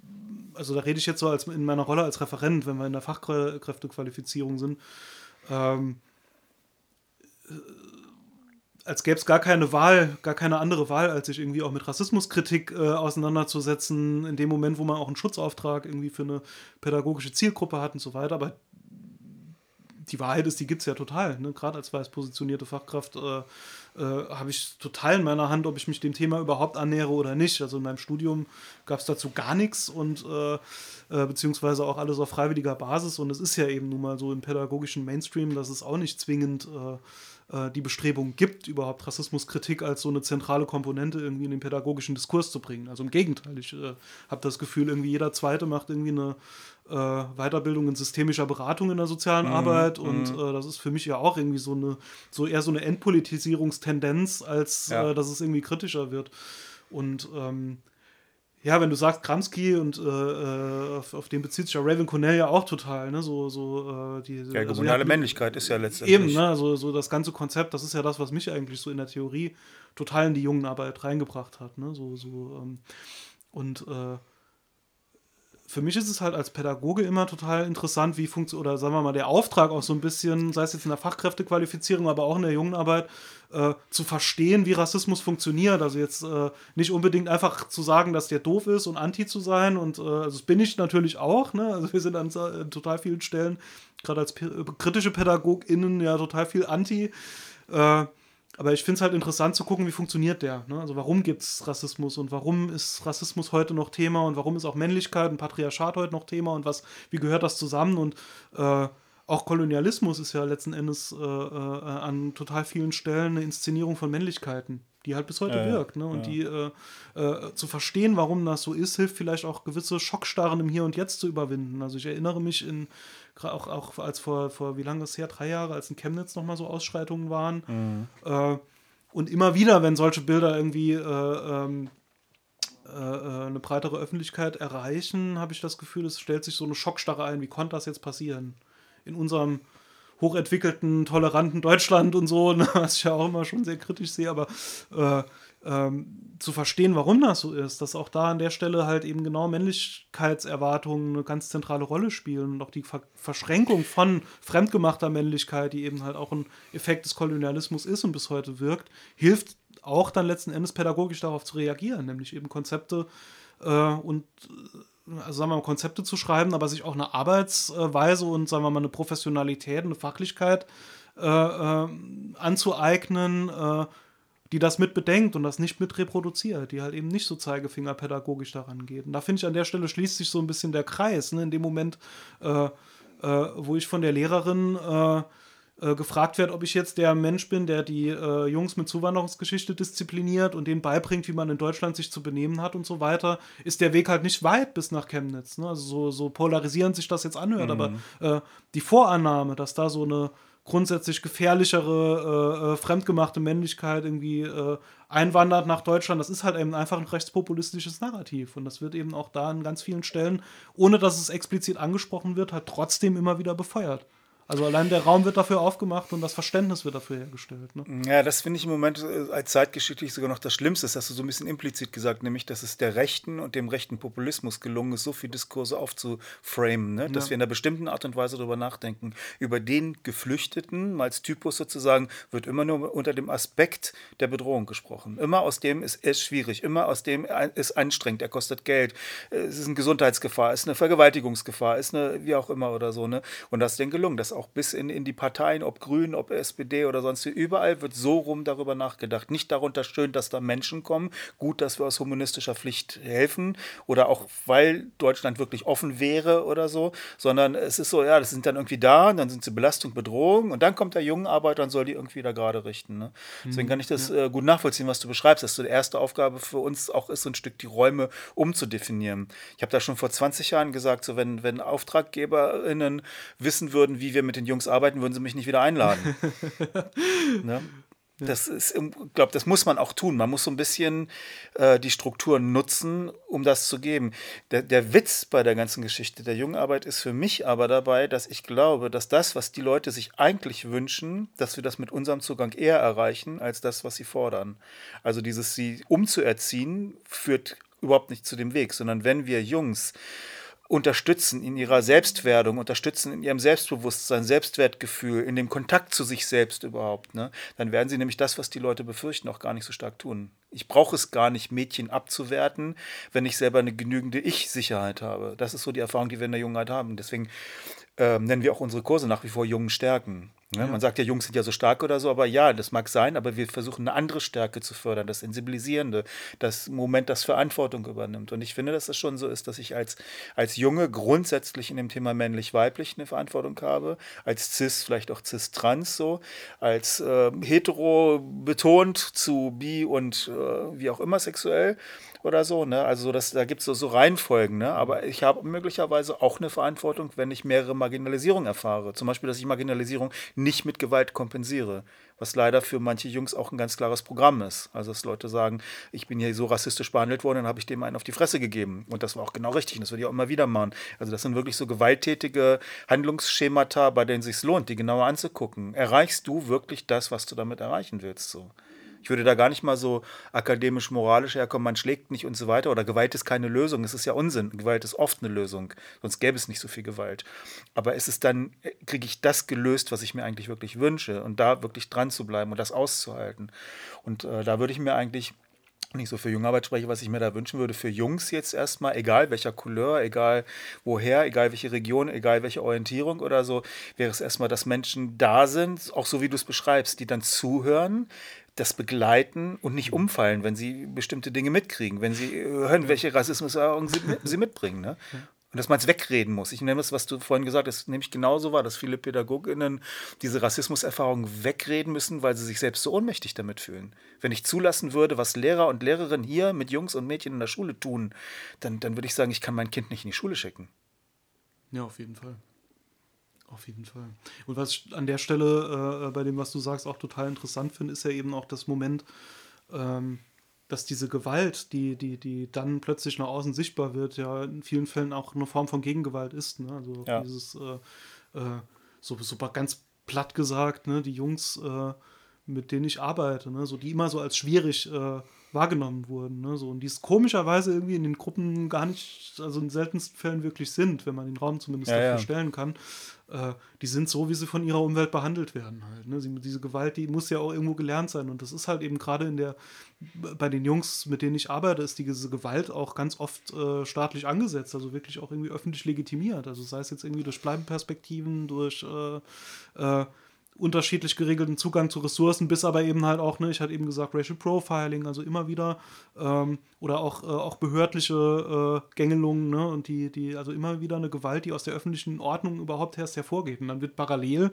also da rede ich jetzt so als in meiner Rolle als Referent, wenn wir in der Fachkräftequalifizierung sind, ähm, äh, als gäbe es gar keine Wahl, gar keine andere Wahl, als sich irgendwie auch mit Rassismuskritik äh, auseinanderzusetzen, in dem Moment, wo man auch einen Schutzauftrag irgendwie für eine pädagogische Zielgruppe hat und so weiter. Aber die Wahrheit ist, die gibt es ja total. Ne? Gerade als weiß positionierte Fachkraft äh, äh, habe ich total in meiner Hand, ob ich mich dem Thema überhaupt annähere oder nicht. Also in meinem Studium gab es dazu gar nichts und äh, äh, beziehungsweise auch alles auf freiwilliger Basis. Und es ist ja eben nun mal so im pädagogischen Mainstream, dass es auch nicht zwingend äh, die Bestrebung gibt, überhaupt Rassismuskritik als so eine zentrale Komponente irgendwie in den pädagogischen Diskurs zu bringen. Also im Gegenteil, ich äh, habe das Gefühl, irgendwie jeder Zweite macht irgendwie eine äh, Weiterbildung in systemischer Beratung in der sozialen mhm. Arbeit und mhm. äh, das ist für mich ja auch irgendwie so eine, so eher so eine Entpolitisierungstendenz, als ja. äh, dass es irgendwie kritischer wird. Und ähm, ja, wenn du sagst Kramsky und äh, äh, auf, auf, den bezieht sich ja Raven Cornell ja auch total, ne? So, so äh, die, ja, also, ja, Männlichkeit ist ja letztendlich. Eben, ne? So, so das ganze Konzept, das ist ja das, was mich eigentlich so in der Theorie total in die Jungenarbeit reingebracht hat, ne? So, so, ähm, und äh, für mich ist es halt als Pädagoge immer total interessant, wie funktioniert, oder sagen wir mal, der Auftrag auch so ein bisschen, sei es jetzt in der Fachkräftequalifizierung, aber auch in der jungen Arbeit, äh, zu verstehen, wie Rassismus funktioniert. Also jetzt äh, nicht unbedingt einfach zu sagen, dass der doof ist und anti zu sein. Und äh, also das bin ich natürlich auch. Ne? Also wir sind an, an total vielen Stellen, gerade als kritische PädagogInnen, ja total viel anti. Äh, aber ich finde es halt interessant zu gucken, wie funktioniert der. Ne? Also warum gibt es Rassismus und warum ist Rassismus heute noch Thema und warum ist auch Männlichkeit und Patriarchat heute noch Thema und was, wie gehört das zusammen und äh, auch Kolonialismus ist ja letzten Endes äh, äh, an total vielen Stellen eine Inszenierung von Männlichkeiten, die halt bis heute ja, wirkt. Ne? Und ja. die äh, äh, zu verstehen, warum das so ist, hilft vielleicht auch gewisse Schockstarren im Hier und Jetzt zu überwinden. Also ich erinnere mich in auch, auch als vor, vor wie lange ist es her, drei Jahre, als in Chemnitz nochmal so Ausschreitungen waren. Mhm. Äh, und immer wieder, wenn solche Bilder irgendwie äh, ähm, äh, äh, eine breitere Öffentlichkeit erreichen, habe ich das Gefühl, es stellt sich so eine Schockstarre ein. Wie konnte das jetzt passieren? In unserem hochentwickelten, toleranten Deutschland und so, ne, was ich ja auch immer schon sehr kritisch sehe, aber äh, ähm, zu verstehen, warum das so ist, dass auch da an der Stelle halt eben genau Männlichkeitserwartungen eine ganz zentrale Rolle spielen und auch die Ver Verschränkung von fremdgemachter Männlichkeit, die eben halt auch ein Effekt des Kolonialismus ist und bis heute wirkt, hilft auch dann letzten Endes pädagogisch darauf zu reagieren, nämlich eben Konzepte äh, und äh, also sagen wir mal, Konzepte zu schreiben, aber sich auch eine Arbeitsweise und sagen wir mal eine Professionalität, eine Fachlichkeit äh, äh, anzueignen, die das mit bedenkt und das nicht mit reproduziert, die halt eben nicht so zeigefingerpädagogisch daran geht. Und da finde ich an der Stelle schließt sich so ein bisschen der Kreis, ne? in dem Moment, äh, äh, wo ich von der Lehrerin äh, äh gefragt werde, ob ich jetzt der Mensch bin, der die äh, Jungs mit Zuwanderungsgeschichte diszipliniert und denen beibringt, wie man in Deutschland sich zu benehmen hat und so weiter, ist der Weg halt nicht weit bis nach Chemnitz. Ne? Also so, so polarisierend sich das jetzt anhört, mhm. aber äh, die Vorannahme, dass da so eine grundsätzlich gefährlichere, äh, äh, fremdgemachte Männlichkeit irgendwie äh, einwandert nach Deutschland. Das ist halt eben einfach ein rechtspopulistisches Narrativ. Und das wird eben auch da an ganz vielen Stellen, ohne dass es explizit angesprochen wird, halt trotzdem immer wieder befeuert. Also allein der Raum wird dafür aufgemacht und das Verständnis wird dafür hergestellt. Ne? Ja, das finde ich im Moment äh, als zeitgeschichtlich sogar noch das Schlimmste. Das hast du so ein bisschen implizit gesagt, nämlich, dass es der Rechten und dem rechten Populismus gelungen ist, so viele Diskurse aufzuframen, ne? dass ja. wir in einer bestimmten Art und Weise darüber nachdenken. Über den Geflüchteten, mal als Typus sozusagen, wird immer nur unter dem Aspekt der Bedrohung gesprochen. Immer aus dem ist es schwierig, immer aus dem ist anstrengend, er kostet Geld, es ist eine Gesundheitsgefahr, ist eine Vergewaltigungsgefahr, ist eine wie auch immer oder so. Ne? Und das ist denen gelungen, das auch auch bis in, in die Parteien, ob Grün, ob SPD oder sonst wie, überall wird so rum darüber nachgedacht. Nicht darunter schön, dass da Menschen kommen, gut, dass wir aus humanistischer Pflicht helfen oder auch, weil Deutschland wirklich offen wäre oder so, sondern es ist so, ja, das sind dann irgendwie da, und dann sind sie Belastung, Bedrohung und dann kommt der junge Arbeiter und soll die irgendwie da gerade richten. Ne? Deswegen kann ich das äh, gut nachvollziehen, was du beschreibst, dass so die erste Aufgabe für uns auch ist, so ein Stück die Räume umzudefinieren. Ich habe da schon vor 20 Jahren gesagt, so wenn, wenn AuftraggeberInnen wissen würden, wie wir mit den Jungs arbeiten, würden sie mich nicht wieder einladen. ne? Das ist, ich glaube, das muss man auch tun. Man muss so ein bisschen äh, die Strukturen nutzen, um das zu geben. Der, der Witz bei der ganzen Geschichte der Jugendarbeit ist für mich aber dabei, dass ich glaube, dass das, was die Leute sich eigentlich wünschen, dass wir das mit unserem Zugang eher erreichen, als das, was sie fordern. Also dieses sie umzuerziehen, führt überhaupt nicht zu dem Weg, sondern wenn wir Jungs unterstützen in ihrer Selbstwerdung, unterstützen in ihrem Selbstbewusstsein, Selbstwertgefühl, in dem Kontakt zu sich selbst überhaupt, ne? dann werden sie nämlich das, was die Leute befürchten, auch gar nicht so stark tun. Ich brauche es gar nicht, Mädchen abzuwerten, wenn ich selber eine genügende Ich-Sicherheit habe. Das ist so die Erfahrung, die wir in der Jungheit haben. Deswegen ähm, nennen wir auch unsere Kurse nach wie vor Jungen Stärken. Ne? Ja. Man sagt ja, Jungs sind ja so stark oder so, aber ja, das mag sein, aber wir versuchen eine andere Stärke zu fördern, das Sensibilisierende, das Moment, das Verantwortung übernimmt. Und ich finde, dass es schon so ist, dass ich als, als Junge grundsätzlich in dem Thema männlich-weiblich eine Verantwortung habe, als cis, vielleicht auch cis-trans so, als äh, hetero betont zu bi und äh, wie auch immer sexuell oder so. Ne? Also das, da gibt es so, so Reihenfolgen. Ne? Aber ich habe möglicherweise auch eine Verantwortung, wenn ich mehrere Marginalisierungen erfahre. Zum Beispiel, dass ich Marginalisierung nicht mit Gewalt kompensiere. Was leider für manche Jungs auch ein ganz klares Programm ist. Also dass Leute sagen, ich bin hier so rassistisch behandelt worden, dann habe ich dem einen auf die Fresse gegeben. Und das war auch genau richtig. Und das würde ich auch immer wieder machen. Also das sind wirklich so gewalttätige Handlungsschemata, bei denen es sich lohnt, die genauer anzugucken. Erreichst du wirklich das, was du damit erreichen willst? So. Ich würde da gar nicht mal so akademisch-moralisch herkommen, man schlägt nicht und so weiter oder Gewalt ist keine Lösung. Es ist ja Unsinn. Gewalt ist oft eine Lösung, sonst gäbe es nicht so viel Gewalt. Aber es ist dann, äh, kriege ich das gelöst, was ich mir eigentlich wirklich wünsche und da wirklich dran zu bleiben und das auszuhalten. Und äh, da würde ich mir eigentlich nicht so für Jungarbeit spreche, was ich mir da wünschen würde, für Jungs jetzt erstmal, egal welcher Couleur, egal woher, egal welche Region, egal welche Orientierung oder so, wäre es erstmal, dass Menschen da sind, auch so wie du es beschreibst, die dann zuhören, das begleiten und nicht umfallen, wenn sie bestimmte Dinge mitkriegen, wenn sie äh, hören, welche Rassismuserfahrungen sie, mitbringen. Ne? Und dass man es wegreden muss. Ich nehme es, was du vorhin gesagt hast, nämlich genauso war, dass viele PädagogInnen diese Rassismuserfahrungen wegreden müssen, weil sie sich selbst so ohnmächtig damit fühlen. Wenn ich zulassen würde, was Lehrer und Lehrerinnen hier mit Jungs und Mädchen in der Schule tun, dann, dann würde ich sagen, ich kann mein Kind nicht in die Schule schicken. Ja, auf jeden Fall. Auf jeden Fall. Und was ich an der Stelle äh, bei dem, was du sagst, auch total interessant finde, ist ja eben auch das Moment, ähm, dass diese Gewalt, die, die, die dann plötzlich nach außen sichtbar wird, ja in vielen Fällen auch eine Form von Gegengewalt ist. Ne? Also ja. dieses, äh, äh, so, so ganz platt gesagt, ne? die Jungs, äh, mit denen ich arbeite, ne? so, die immer so als schwierig äh, wahrgenommen wurden. Ne? So, und die es komischerweise irgendwie in den Gruppen gar nicht, also in seltensten Fällen wirklich sind, wenn man den Raum zumindest ja, dafür ja. stellen kann. Äh, die sind so, wie sie von ihrer Umwelt behandelt werden halt. Ne? Sie, diese Gewalt, die muss ja auch irgendwo gelernt sein. Und das ist halt eben gerade in der, bei den Jungs, mit denen ich arbeite, ist diese Gewalt auch ganz oft äh, staatlich angesetzt, also wirklich auch irgendwie öffentlich legitimiert. Also sei es jetzt irgendwie durch Bleibenperspektiven, durch äh, äh unterschiedlich geregelten Zugang zu Ressourcen, bis aber eben halt auch, ne, ich hatte eben gesagt, Racial Profiling, also immer wieder, ähm, oder auch, äh, auch behördliche äh, Gängelungen, ne, und die, die, also immer wieder eine Gewalt, die aus der öffentlichen Ordnung überhaupt erst hervorgeht. Und dann wird parallel,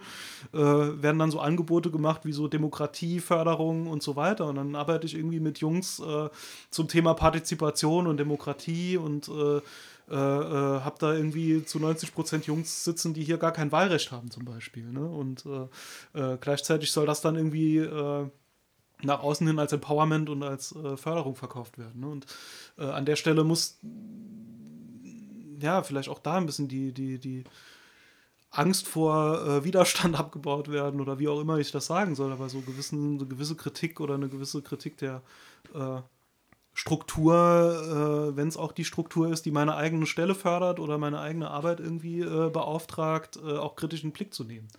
äh, werden dann so Angebote gemacht wie so Demokratieförderung und so weiter. Und dann arbeite ich irgendwie mit Jungs äh, zum Thema Partizipation und Demokratie und äh, äh, äh, habe da irgendwie zu 90 Prozent Jungs sitzen, die hier gar kein Wahlrecht haben zum Beispiel. Ne? Und äh, äh gleichzeitig soll das dann irgendwie äh, nach außen hin als Empowerment und als äh, Förderung verkauft werden. Ne? Und an der Stelle muss ja vielleicht auch da ein bisschen die, die, die Angst vor Widerstand abgebaut werden oder wie auch immer ich das sagen soll, aber so gewissen, eine gewisse Kritik oder eine gewisse Kritik der Struktur, äh, wenn es auch die Struktur ist, die meine eigene Stelle fördert oder meine eigene Arbeit irgendwie äh, beauftragt, äh, auch kritischen Blick zu nehmen.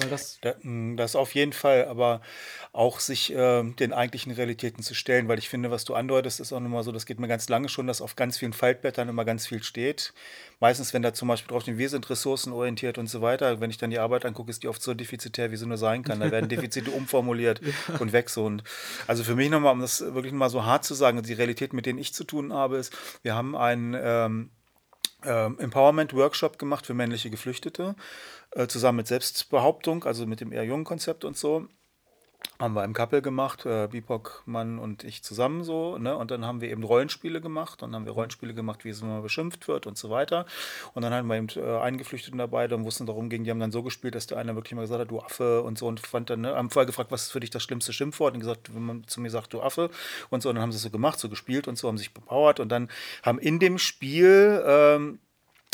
Weil das, Da, mh, das auf jeden Fall, aber auch sich ähm, den eigentlichen Realitäten zu stellen, weil ich finde, was du andeutest, ist auch nochmal so, das geht mir ganz lange schon, dass auf ganz vielen Faltblättern immer ganz viel steht. Meistens, wenn da zum Beispiel drauf steht, wir sind ressourcenorientiert und so weiter, wenn ich dann die Arbeit angucke, ist die oft so defizitär, wie sie nur sein kann. Da werden Defizite umformuliert und weg so. Und also für mich nochmal, um das wirklich mal so hart zu sagen, die Realität, mit denen ich zu tun habe, ist, wir haben einen ähm, ähm, Empowerment-Workshop gemacht für männliche Geflüchtete, äh, zusammen mit Selbstbehauptung, also mit dem eher jungen Konzept und so. Haben wir im Couple gemacht, äh, Bipok, Mann und ich zusammen so, ne? Und dann haben wir eben Rollenspiele gemacht dann haben wir Rollenspiele gemacht, wie es immer beschimpft wird und so weiter. Und dann hatten wir eben äh, einen Geflüchteten dabei, dann dann darum ging, die haben dann so gespielt, dass der eine wirklich mal gesagt hat, du Affe und so und fand dann, ne, haben vorher gefragt, was ist für dich das schlimmste Schimpfwort? Und gesagt, wenn man zu mir sagt, du Affe und so, und dann haben sie es so gemacht, so gespielt und so, haben sich bepowert und dann haben in dem Spiel ähm,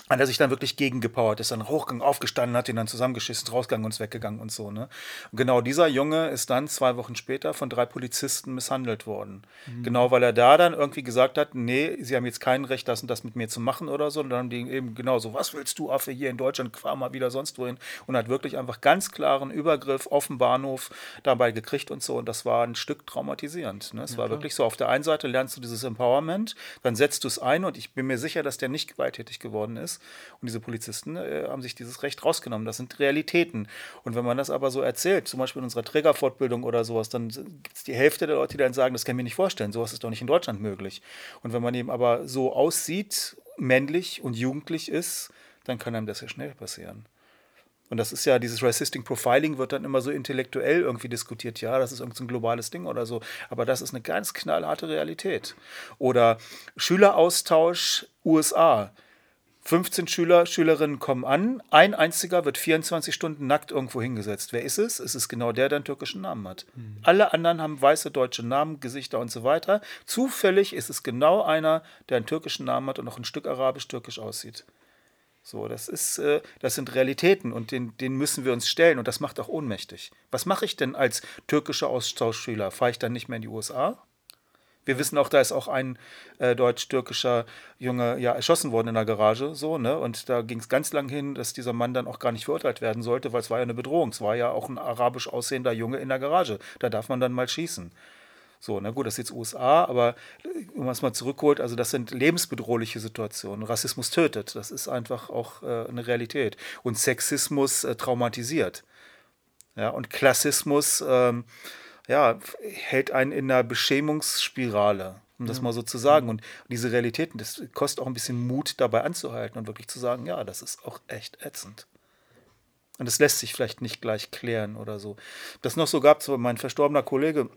hat er sich dann wirklich gegengepowert, ist dann hochgegangen, aufgestanden, hat ihn dann zusammengeschissen, rausgegangen und ist weggegangen und so. Ne? Und genau dieser Junge ist dann zwei Wochen später von drei Polizisten misshandelt worden. Genau, weil er da dann irgendwie gesagt hat, nee, sie haben jetzt kein Recht, das und das mit mir zu machen oder so. Und dann haben die eben genau so, was willst du, Affe, hier in Deutschland, fahr mal wieder sonst wohin. Und hat wirklich einfach ganz klaren Übergriff auf dem Bahnhof dabei gekriegt und so. Und das war ein Stück traumatisierend. Ne? Es war wirklich so, auf der einen Seite lernst du dieses Empowerment, dann setzt du es ein und ich bin mir sicher, dass der nicht gewalttätig geworden ist. Und diese Polizisten äh, haben sich dieses Recht rausgenommen. Das sind Realitäten. Und wenn man das aber so erzählt, zum Beispiel in unserer Trägerfortbildung oder sowas, dann gibt es die Hälfte der Leute, die dann sagen, das kann ich mir nicht vorstellen, sowas ist doch nicht in Deutschland möglich. Und wenn man eben aber so aussieht, männlich und jugendlich ist, dann kann einem das ja schnell passieren. Und das ist ja, dieses Racistic Profiling wird dann immer so intellektuell irgendwie diskutiert. Ja, das ist irgendein so globales Ding oder so. Aber das ist eine ganz knallharte Realität. Oder Schüleraustausch USA. 15 Schüler, Schülerinnen kommen an, ein einziger wird 24 Stunden nackt irgendwo hingesetzt. Wer ist es? Es ist genau der, der einen türkischen Namen hat. Alle anderen haben weiße deutsche Namen, Gesichter und so weiter. Zufällig ist es genau einer, der einen türkischen Namen hat und noch ein Stück arabisch-türkisch aussieht. So, das ist, äh, das sind Realitäten und den, denen müssen wir uns stellen und das macht auch ohnmächtig. Was mache ich denn als türkischer Austauschschüler? Fahre ich dann nicht mehr in die USA? Wir wissen auch, da ist auch ein äh, deutsch-türkischer Junge ja, erschossen worden in der Garage, so, ne? Und da ging es ganz lang hin, dass dieser Mann dann auch gar nicht verurteilt werden sollte, weil es war ja eine Bedrohung. Es war ja auch ein arabisch aussehender Junge in der Garage. Da darf man dann mal schießen. So, na gut, das ist jetzt USA, aber äh, wenn man es mal zurückholt, also das sind lebensbedrohliche Situationen. Rassismus tötet, das ist einfach auch äh, eine Realität. Und Sexismus äh, traumatisiert. Ja, und Klassismus ähm, ja, hält einen in einer Beschämungsspirale, um das mal so zu sagen. Und diese Realitäten, das kostet auch ein bisschen Mut, dabei anzuhalten und wirklich zu sagen, ja, das ist auch echt ätzend. Und es lässt sich vielleicht nicht gleich klären oder so. Das noch so gab, so mein verstorbener Kollege,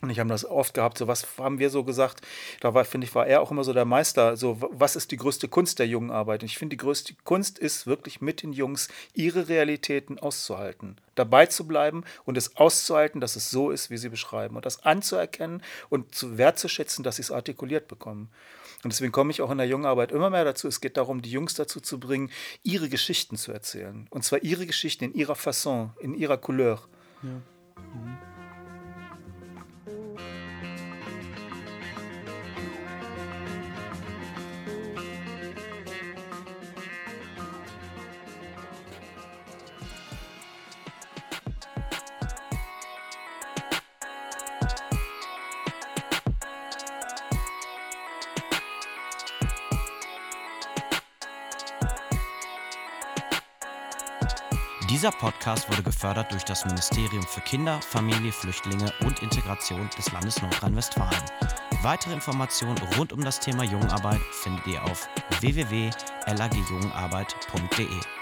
und ich habe das oft gehabt, so was haben wir so gesagt, da war, finde ich, war er auch immer so der Meister, so was ist die größte Kunst der jungen Arbeit? Und ich finde, die größte Kunst ist wirklich mit den Jungs ihre Realitäten auszuhalten, dabei zu bleiben und es auszuhalten, dass es so ist, wie sie beschreiben und das anzuerkennen und zu wertzuschätzen, dass sie es artikuliert bekommen. Und deswegen komme ich auch in der jungen Arbeit immer mehr dazu. Es geht darum, die Jungs dazu zu bringen, ihre Geschichten zu erzählen. Und zwar ihre Geschichten in ihrer Fasson, in ihrer Couleur. Dieser Podcast wurde gefördert durch das Ministerium für Kinder, Familie, Flüchtlinge und Integration des Landes Nordrhein-Westfalen. Weitere Informationen rund um das Thema Jugendarbeit findet ihr auf www.lagjungenarbeit.de.